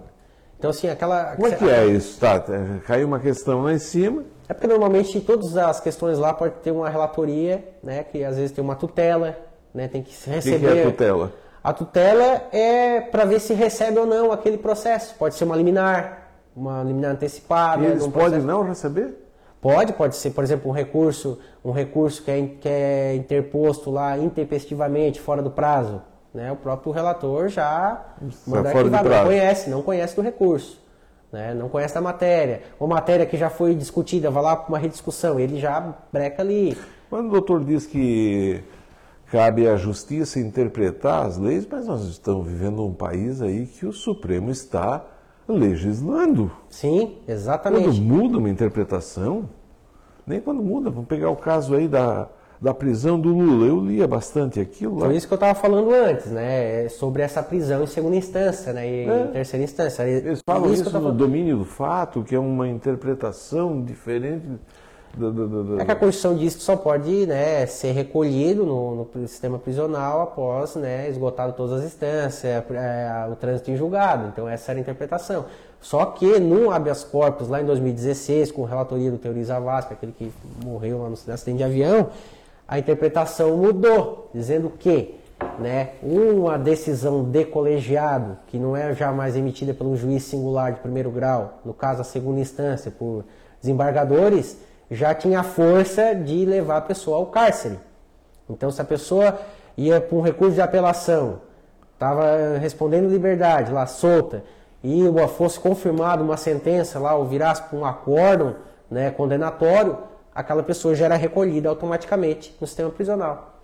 Então, assim, aquela. Como é que é isso? Tá, caiu uma questão lá em cima. É porque normalmente todas as questões lá pode ter uma relatoria, né? Que às vezes tem uma tutela, né? Tem que receber. O que é a tutela? A tutela é para ver se recebe ou não aquele processo. Pode ser uma liminar, uma liminar antecipada. E eles podem não receber? Pode, pode ser, por exemplo, um recurso, um recurso que é, que é interposto lá intempestivamente, fora do prazo. Né? O próprio relator já manda arquivar, não conhece, não conhece do recurso. Né? Não conhece a matéria. Uma matéria que já foi discutida, vai lá para uma rediscussão, ele já breca ali. Quando o doutor diz que cabe à justiça interpretar as leis, mas nós estamos vivendo um país aí que o Supremo está legislando. Sim, exatamente. Quando muda uma interpretação, nem quando muda, vamos pegar o caso aí da, da prisão do Lula. Eu lia bastante aquilo lá. Foi isso que eu estava falando antes, né? É sobre essa prisão em segunda instância, né? E É. em terceira instância. Eles falam que isso, tava no domínio do fato, que é uma interpretação diferente do, do- do- do- É que a Constituição diz que só pode né, ser recolhido no, no sistema prisional após né, esgotado todas as instâncias, é, o trânsito em julgado. Então essa era a interpretação. Só que no habeas corpus, lá em 2016, com relatoria do Teori Zavascki, aquele que morreu lá no acidente de avião, a interpretação mudou, dizendo que né, uma decisão de colegiado, que não é já mais emitida um juiz singular de primeiro grau, no caso a segunda instância, por desembargadores, já tinha força de levar a pessoa ao cárcere. Então, se a pessoa ia para um recurso de apelação, estava respondendo liberdade lá, solta, e fosse confirmada uma sentença lá, ou virasse para um acórdão né, condenatório, aquela pessoa já era recolhida automaticamente no sistema prisional,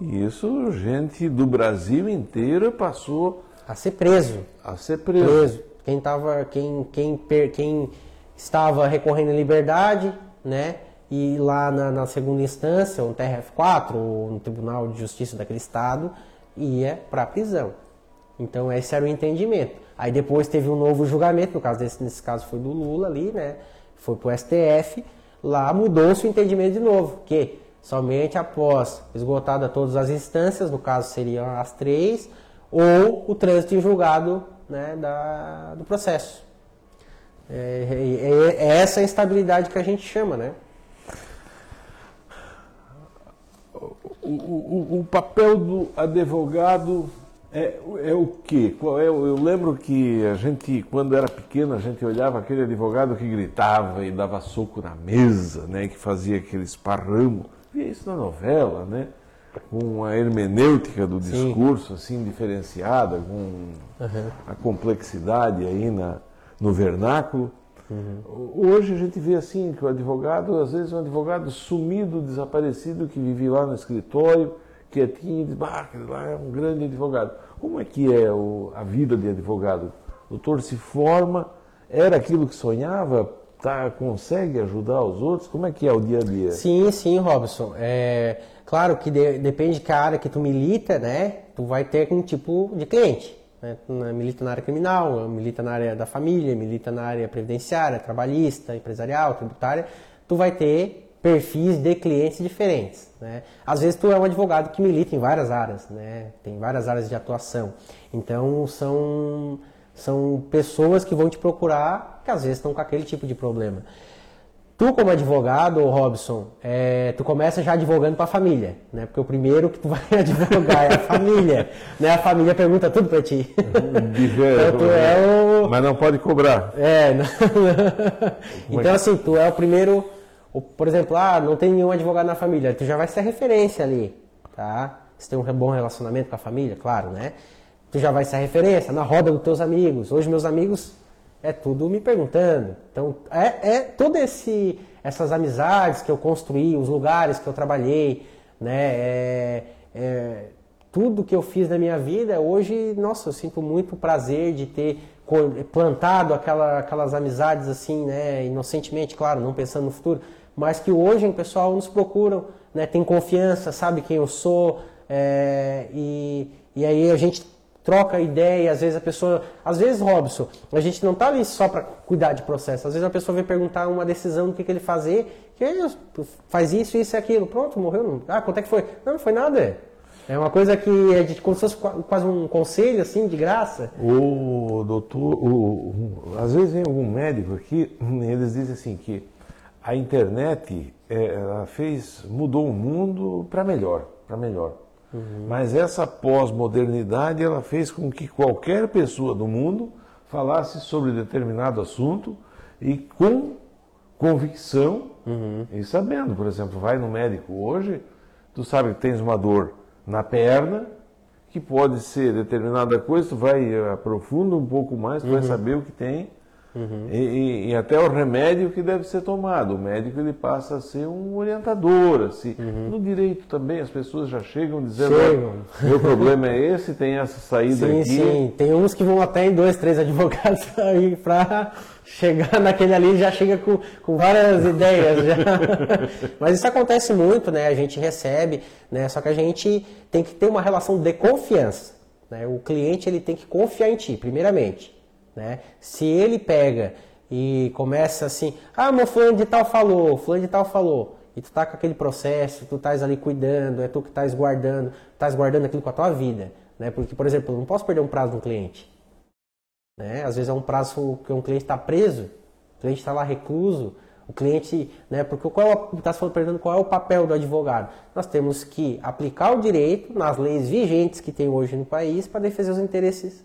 E isso, gente do Brasil inteiro passou a ser preso. a ser preso. preso. Quem, tava, quem, quem, quem estava recorrendo em liberdade, né? E lá na, na segunda instância, um TRF4, ou no Tribunal de Justiça daquele estado, ia para a prisão. Então esse era o entendimento. Aí depois teve um novo julgamento, no caso desse, nesse caso foi do Lula ali, né? Foi pro STF, lá mudou-se o entendimento de novo, que somente após esgotada todas as instâncias, no caso seriam as três, ou o trânsito em julgado né, da, do processo. É, é- é essa a instabilidade que a gente chama, né? O, o- o papel do advogado é, é o quê? Qual é, eu lembro que a gente, quando era pequeno, a gente olhava aquele advogado que gritava e dava soco na mesa, né, que fazia aquele esparramo. Via isso na novela, né? Com a hermenêutica do discurso assim diferenciada, com a complexidade aí na, no vernáculo. Hoje a gente vê assim que o advogado, às vezes, é um advogado sumido, desaparecido, que vive lá no escritório, quietinho, e diz, lá é um grande advogado. Como é que é o- a vida de advogado? O doutor se forma, era aquilo que sonhava, tá, consegue ajudar os outros? Como é que é o dia a dia? Sim, sim, Robson. É, claro que de- depende de que área que tu milita, né? Tu vai ter um tipo de cliente. Né? Tu milita na área criminal, milita na área da família, milita na área previdenciária, trabalhista, empresarial, tributária. Tu vai ter perfis de clientes diferentes. Né? Às vezes tu é um advogado que milita em várias áreas, né? Tem várias áreas de atuação. Então são são pessoas que vão te procurar que às vezes estão com aquele tipo de problema. Tu, como advogado, Robson, é, tu começa já advogando para a família, né? Porque o primeiro que tu vai advogar é a família, né? A família pergunta tudo para ti. Então, é o... Mas não pode cobrar. É, não- então assim, tu é o primeiro, o- por exemplo, ah, não tem nenhum advogado na família, tu já vai ser referência ali, tá? Você tem um bom relacionamento com a família, claro, né? Tu já vai ser referência na roda dos teus amigos. Hoje meus amigos é tudo me perguntando. Então, é, é todo esse essas amizades que eu construí, os lugares que eu trabalhei, né? É, é, tudo que eu fiz na minha vida, hoje, nossa, eu sinto muito prazer de ter plantado aquela, aquelas amizades assim, né, inocentemente, claro, não pensando no futuro, mas que hoje o pessoal nos procuram, né, tem confiança, sabe quem eu sou, é, e, e aí a gente troca ideia, às vezes a pessoa, às vezes Robson, a gente não tá ali só para cuidar de processo, às vezes a pessoa vem perguntar uma decisão do que, que ele fazer, que ele faz isso, isso e aquilo, pronto, morreu, não. ah, quanto é que foi? Não, não foi nada. É uma coisa que é de, como se fosse qua- quase um conselho, assim, de graça. O doutor, o- o- às vezes vem algum médico aqui, eles dizem assim que a internet é, fez, mudou o mundo para melhor, para melhor. Mas essa pós-modernidade ela fez com que qualquer pessoa do mundo falasse sobre determinado assunto e com convicção e sabendo, por exemplo, vai no médico hoje, tu sabe que tens uma dor na perna, que pode ser determinada coisa, tu vai eh, aprofunda um pouco mais, tu vai saber o que tem. Uhum. E, e, e, até o remédio que deve ser tomado. O médico ele passa a ser um orientador. Assim. Uhum. No direito também as pessoas já chegam dizendo: chegam. meu problema é esse, tem essa saída sim, aqui. Sim, tem uns que vão até em dois, três advogados para chegar naquele ali já chega com, com várias ideias. Já. Mas isso acontece muito, né? A gente recebe, né? Só que a gente tem que ter uma relação de confiança. Né? O cliente ele tem que confiar em ti, primeiramente. Né? Se ele pega e começa assim, ah, meu fulano de tal falou, fulano de tal falou, e tu tá com aquele processo, tu estás ali cuidando, é tu que estás guardando, estás guardando aquilo com a tua vida. Né? Porque, por exemplo, eu não posso perder um prazo um cliente. Né? Às vezes é um prazo que um cliente está preso, o cliente está lá recluso, o cliente, né, porque qual está se perguntando qual é o papel do advogado? Nós temos que aplicar o direito nas leis vigentes que tem hoje no país para defender os interesses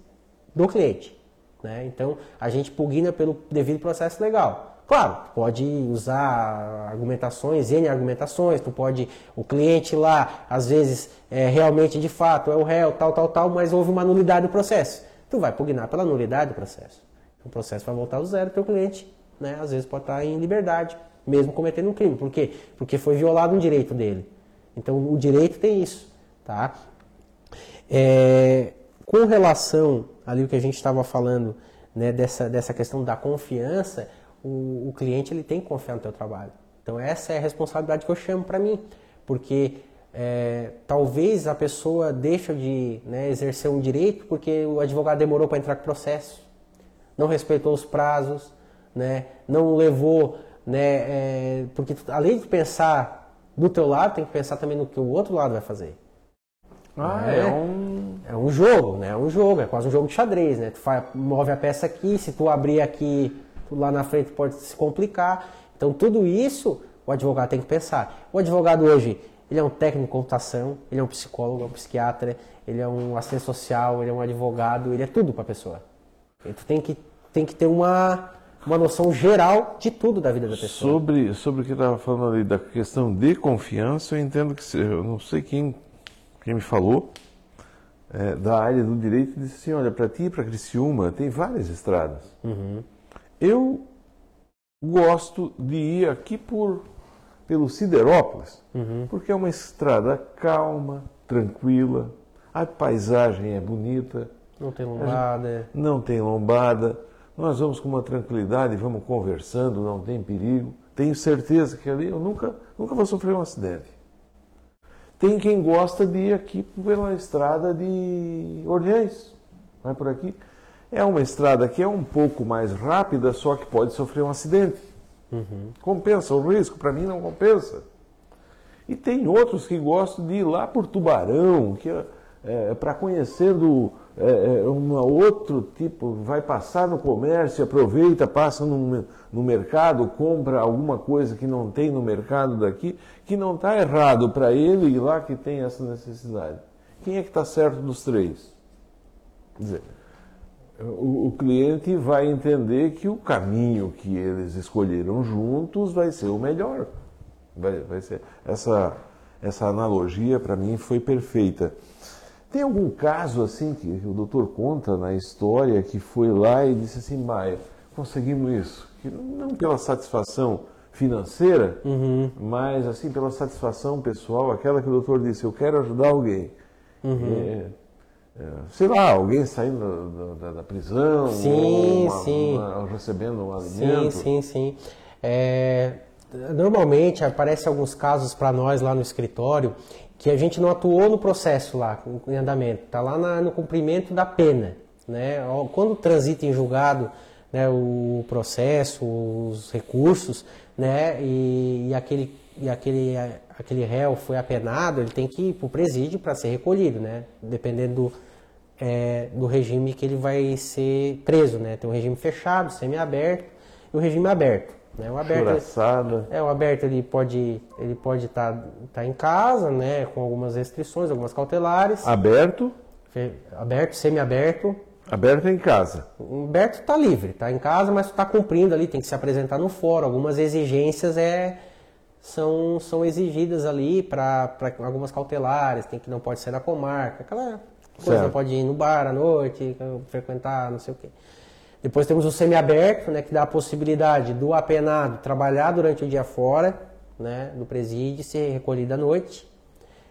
do cliente. Né? Então, a gente pugna pelo devido processo legal. Claro, tu pode usar argumentações, N argumentações, tu pode, o cliente lá, às vezes, é, realmente, de fato, é o réu, tal, tal, tal, mas houve uma nulidade do processo tu vai pugnar pela nulidade do processo. O processo vai voltar ao zero, teu cliente, né, às vezes pode estar em liberdade, mesmo cometendo um crime. Por quê? Porque foi violado um direito dele. Então, o direito tem isso, tá? É, com relação ali o que a gente estava falando, né, dessa, dessa questão da confiança, o, o cliente ele tem que confiar no teu trabalho. Então, essa é a responsabilidade que eu chamo para mim, porque é, talvez a pessoa deixe de né, exercer um direito porque o advogado demorou para entrar com o processo, não respeitou os prazos, né, não levou, né, é, porque além de pensar do teu lado, tem que pensar também no que o outro lado vai fazer. Ah, é, é um... é um jogo, né? É um jogo, é quase um jogo de xadrez, né? Tu faz, move a peça aqui, se tu abrir aqui, lá na frente pode se complicar. Então tudo isso o advogado tem que pensar. O advogado hoje, ele é um técnico de computação, ele é um psicólogo, é um psiquiatra, ele é um assistente social, ele é um advogado, ele é tudo para a pessoa. Então tem que, tem que ter uma, uma noção geral de tudo da vida da pessoa. Sobre, sobre o que estava falando ali da questão de confiança, eu entendo que, eu não sei quem, quem me falou, é, da área do direito, disse assim, olha, para ti e para Criciúma tem várias estradas. Uhum. Eu gosto de ir aqui por pelo Siderópolis, uhum. porque é uma estrada calma, tranquila, a paisagem é bonita. Não tem lombada. Não tem lombada. Nós vamos com uma tranquilidade, vamos conversando, não tem perigo. Tenho certeza que ali eu nunca, nunca vou sofrer um acidente. Tem quem gosta de ir aqui pela estrada de Orleans, vai por aqui. É uma estrada que é um pouco mais rápida, só que pode sofrer um acidente. Uhum. Compensa o risco? Para mim não compensa. E tem outros que gostam de ir lá por Tubarão, que é, é para conhecer do, é, é um outro tipo, vai passar no comércio, aproveita, passa no, no mercado, compra alguma coisa que não tem no mercado daqui, que não está errado para ele ir lá que tem essa necessidade. Quem é que está certo dos três? Quer dizer, o, o, cliente vai entender que o caminho que eles escolheram juntos vai ser o melhor. Vai, vai ser essa, essa analogia para mim foi perfeita. Tem algum caso assim que o doutor conta na história que foi lá e disse assim, Maia, conseguimos isso, que não pela satisfação financeira, uhum. mas assim pela satisfação pessoal, aquela que o doutor disse, eu quero ajudar alguém. Uhum. É, é, sei lá, alguém saindo da, da, da prisão, sim, uma, sim. Uma, recebendo um alimento. Sim, sim, sim. É, normalmente aparecem alguns casos para nós lá no escritório que a gente não atuou no processo lá, em andamento, está lá na, no cumprimento da pena. Né? Quando transita em julgado né, o processo, os recursos, né, e, e aquele, e aquele aquele réu foi apenado, ele tem que ir para o presídio para ser recolhido, né? Dependendo do, é, do regime que ele vai ser preso, né? Tem um regime fechado, semi-aberto e o regime aberto. Né? O aberto, Churaçada. é, o aberto ele pode ele pode estar tá, tá em casa, né? Com algumas restrições, algumas cautelares. Aberto? Aberto, semi-aberto. Aberto em casa. O aberto está livre, está em casa, mas está cumprindo ali, tem que se apresentar no fórum. Algumas exigências é são, são exigidas ali para algumas cautelares, tem que não pode ser na comarca, aquela coisa, certo. não pode ir no bar à noite, frequentar, não sei o quê. Depois temos o semiaberto, né, que dá a possibilidade do apenado trabalhar durante o dia fora né, do presídio e ser recolhido à noite.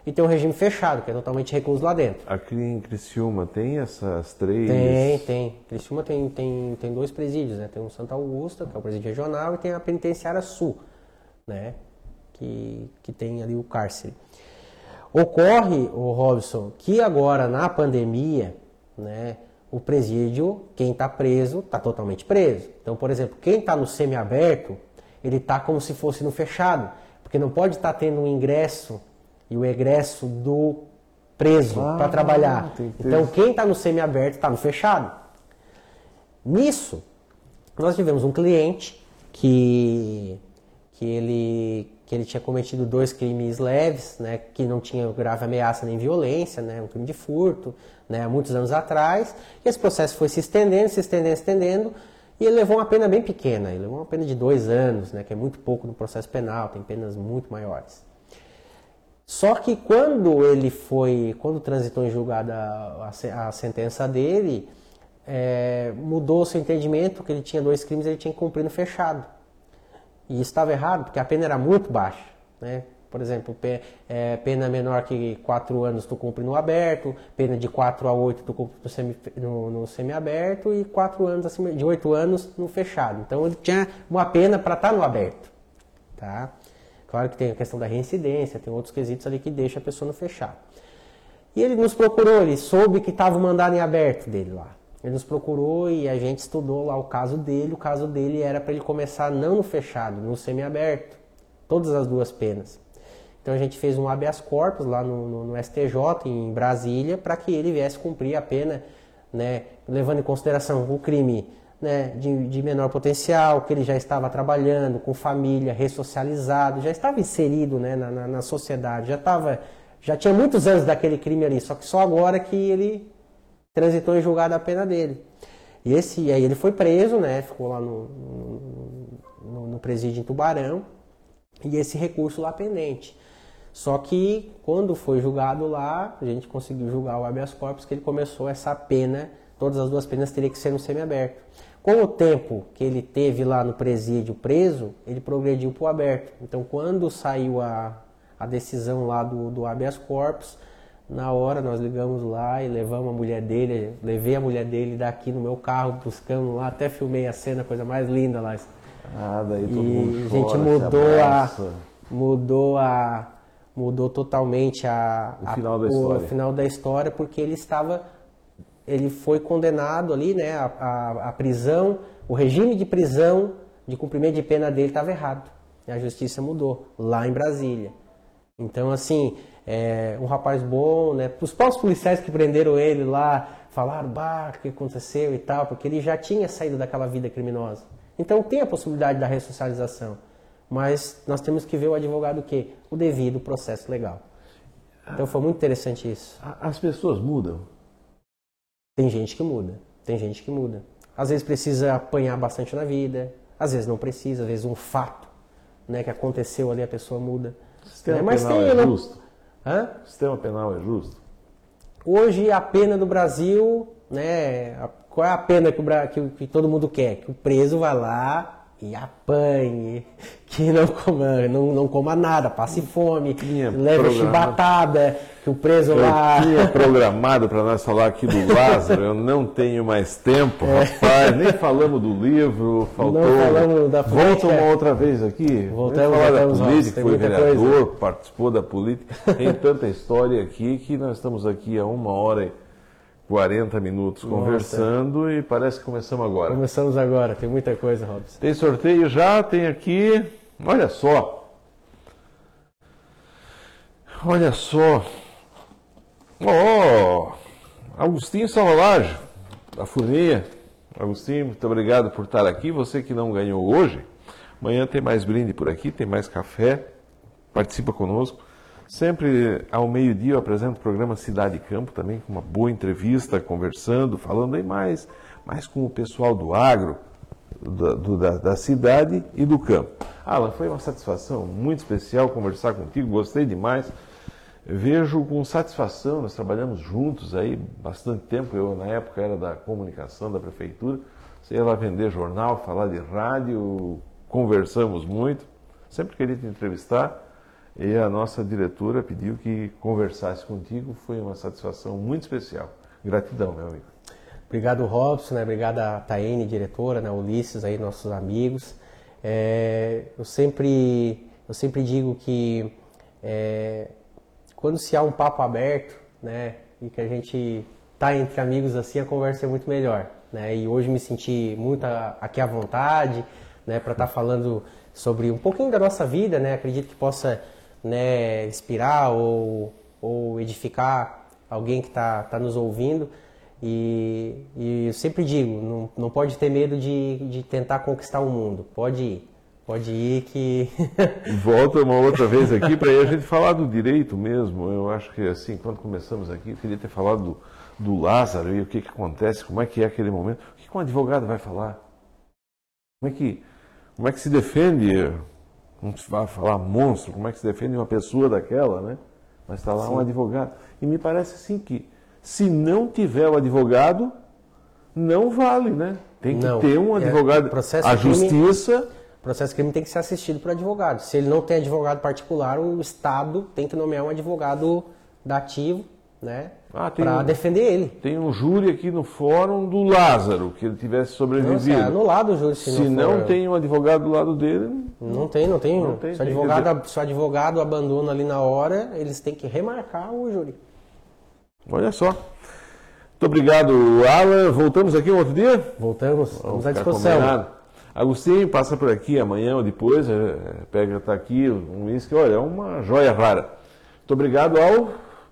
E tem um regime fechado, que é totalmente recluso lá dentro. Aqui em Criciúma tem essas três? Tem, tem. Criciúma tem, tem, tem dois presídios, né? Tem o Santa Augusta, que é o presídio regional, e tem a Penitenciária Sul, né? Que, que tem ali o cárcere. Ocorre, o Robson, que agora na pandemia, né? O presídio, quem está preso, está totalmente preso. Então, por exemplo, quem está no semiaberto, ele está como se fosse no fechado, porque não pode estar tá tendo um ingresso e o egresso do preso ah, para trabalhar. Então, quem está no semiaberto está no fechado. Nisso, nós tivemos um cliente que, que, ele, que ele tinha cometido dois crimes leves, né, que não tinha grave ameaça nem violência, né, um crime de furto, né, há muitos anos atrás. E esse processo foi se estendendo, se estendendo, se estendendo, e ele levou uma pena bem pequena, ele levou uma pena de dois anos, né, que é muito pouco no processo penal, tem penas muito maiores. Só que quando ele foi, quando transitou em julgada a, sentença dele, é, mudou seu entendimento que ele tinha dois crimes, ele tinha que cumprir no fechado. E estava errado, porque a pena era muito baixa. Né? Por exemplo, é, pena menor que 4 anos tu cumpre no aberto, pena de 4 a 8 tu cumpre no, semi, no, no semiaberto e 4 anos acima de 8 anos no fechado. Então ele tinha uma pena para estar tá no aberto. Tá? Claro que tem a questão da reincidência, tem outros quesitos ali que deixa a pessoa no fechado. E ele nos procurou, ele soube que estava o mandado em aberto dele lá. Ele nos procurou e a gente estudou lá o caso dele. O caso dele era para ele começar não no fechado, no semiaberto. Todas as duas penas. Então a gente fez um habeas corpus lá no, no, no STJ em Brasília para que ele viesse cumprir a pena, né, levando em consideração o crime né, de, de, menor potencial, que ele já estava trabalhando com família, ressocializado, já estava inserido né, na, na, na, sociedade, já estava, já tinha muitos anos daquele crime ali, só que só agora que ele transitou em julgado a pena dele. E esse, aí ele foi preso, né, ficou lá no, no, no presídio em Tubarão, e esse recurso lá pendente. Só que quando foi julgado lá, a gente conseguiu julgar o habeas corpus, que ele começou essa pena, todas as duas penas teriam que ser no semiaberto. Com o tempo que ele teve lá no presídio preso, ele progrediu para o aberto. Então, quando saiu a, a decisão lá do, do habeas corpus, na hora nós ligamos lá e levamos a mulher dele, levei a mulher dele daqui no meu carro, buscamos lá, até filmei a cena, coisa mais linda lá. Ah, daí todo e mundo a gente mudou a mudou a mudou totalmente a, o final da a, história. O final da história porque ele estava ele foi condenado ali, né, a, a, a prisão, o regime de prisão, de cumprimento de pena dele estava errado. A justiça mudou, lá em Brasília. Então, assim, é, um rapaz bom, né, os próprios policiais que prenderam ele lá, falaram, bah, o que aconteceu e tal, porque ele já tinha saído daquela vida criminosa. Então, tem a possibilidade da ressocialização. Mas nós temos que ver o advogado o quê? O devido processo legal. Então, foi muito interessante isso. As pessoas mudam? Tem gente que muda, tem gente que muda. Às vezes precisa apanhar bastante na vida, às vezes não precisa, às vezes um fato né, que aconteceu ali a pessoa muda. O sistema né? Mas penal tem, é não... justo? Hã? O sistema penal é justo? Hoje a pena do Brasil, né, qual é a pena que, o, que, que todo mundo quer? Que o preso vá lá e apanhe, que não coma, não, não coma nada, passe fome, leve chibatada, que o preso eu lá. Tinha programado para nós falar aqui do Lázaro, eu não tenho mais tempo, é. rapaz, nem falamos do livro, faltou. Não falamos da política. Volta uma outra vez aqui. Voltamos, falar da política, foi vereador, coisa. participou da política. Tem tanta história aqui que nós estamos aqui há uma hora e 40 minutos Nossa. conversando e parece que começamos agora. Começamos agora, tem muita coisa, Robson. Tem sorteio já, tem aqui. Olha só. Olha só. Oh, Agostinho Salvalage, da Funinha. Agostinho, muito obrigado por estar aqui. Você que não ganhou hoje, amanhã tem mais brinde por aqui, tem mais café. Participa conosco. Sempre ao meio-dia eu apresento o programa Cidade e Campo também, com uma boa entrevista, conversando, falando aí mais, mais com o pessoal do agro, da, do, da, da, cidade e do campo. Alan, foi uma satisfação muito especial conversar contigo, gostei demais. Vejo com satisfação, nós trabalhamos juntos aí bastante tempo, eu na época era da comunicação da prefeitura, Você ia lá vender jornal, falar de rádio, conversamos muito. Sempre queria te entrevistar e a nossa diretora pediu que conversasse contigo. Foi uma satisfação muito especial. Gratidão, meu amigo. Obrigado, Robson, né? obrigado a Taene, diretora, né? Ulisses, aí, nossos amigos. É, eu, sempre, eu sempre digo que é, quando se há um papo aberto, né, e que a gente tá entre amigos assim, a conversa é muito melhor, né? E hoje me senti muito aqui à vontade, né, para estar tá falando sobre um pouquinho da nossa vida, né? Acredito que possa, né, inspirar ou, ou edificar alguém que está tá nos ouvindo. E, e, eu sempre digo, não, não pode ter medo de, de tentar conquistar o mundo. Pode ir. Pode ir que. Volta uma outra vez aqui para a gente falar do direito mesmo. Eu acho que assim, quando começamos aqui, eu queria ter falado do, do Lázaro e o que, que acontece, como é que é aquele momento. O que, que um advogado vai falar? Como é que, como é que se defende, não se vai falar monstro, como é que se defende uma pessoa daquela, né? Mas está lá Sim. um advogado. E me parece assim que se não tiver o advogado, não vale, né? Tem que não. ter um é, advogado. É, processo a justiça o processo crime tem que ser assistido por advogado. Se ele não tem advogado particular, o Estado tem que nomear um advogado dativo, né? Ah, para um, defender ele. Tem um júri aqui no fórum do Lázaro, que ele tivesse sobrevivido. Não, é anulado o júri se, se não, não tem um advogado do lado dele. Não tem, não tem. Não tem se, o advogado, se o advogado abandona ali na hora, eles têm que remarcar o júri. Olha só. Muito obrigado, Alan. Voltamos aqui um outro dia? Voltamos, estamos à disposição. Combinado. Agostinho passa por aqui amanhã ou depois, é, pega, está aqui um uísque, olha, é uma joia rara. Muito obrigado ao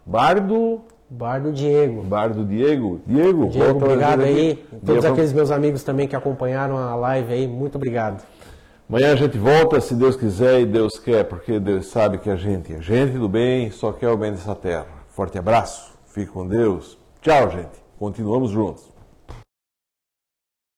Bardo. Bardo Diego. Bardo Diego. Diego, Diego obrigado aí. Todos aqueles meus amigos também que acompanharam a live aí, muito obrigado. Amanhã a gente volta, se Deus quiser e Deus quer, porque Deus sabe que a gente é gente do bem, só quer o bem dessa terra. Forte abraço, fique com Deus. Tchau, gente. Continuamos juntos.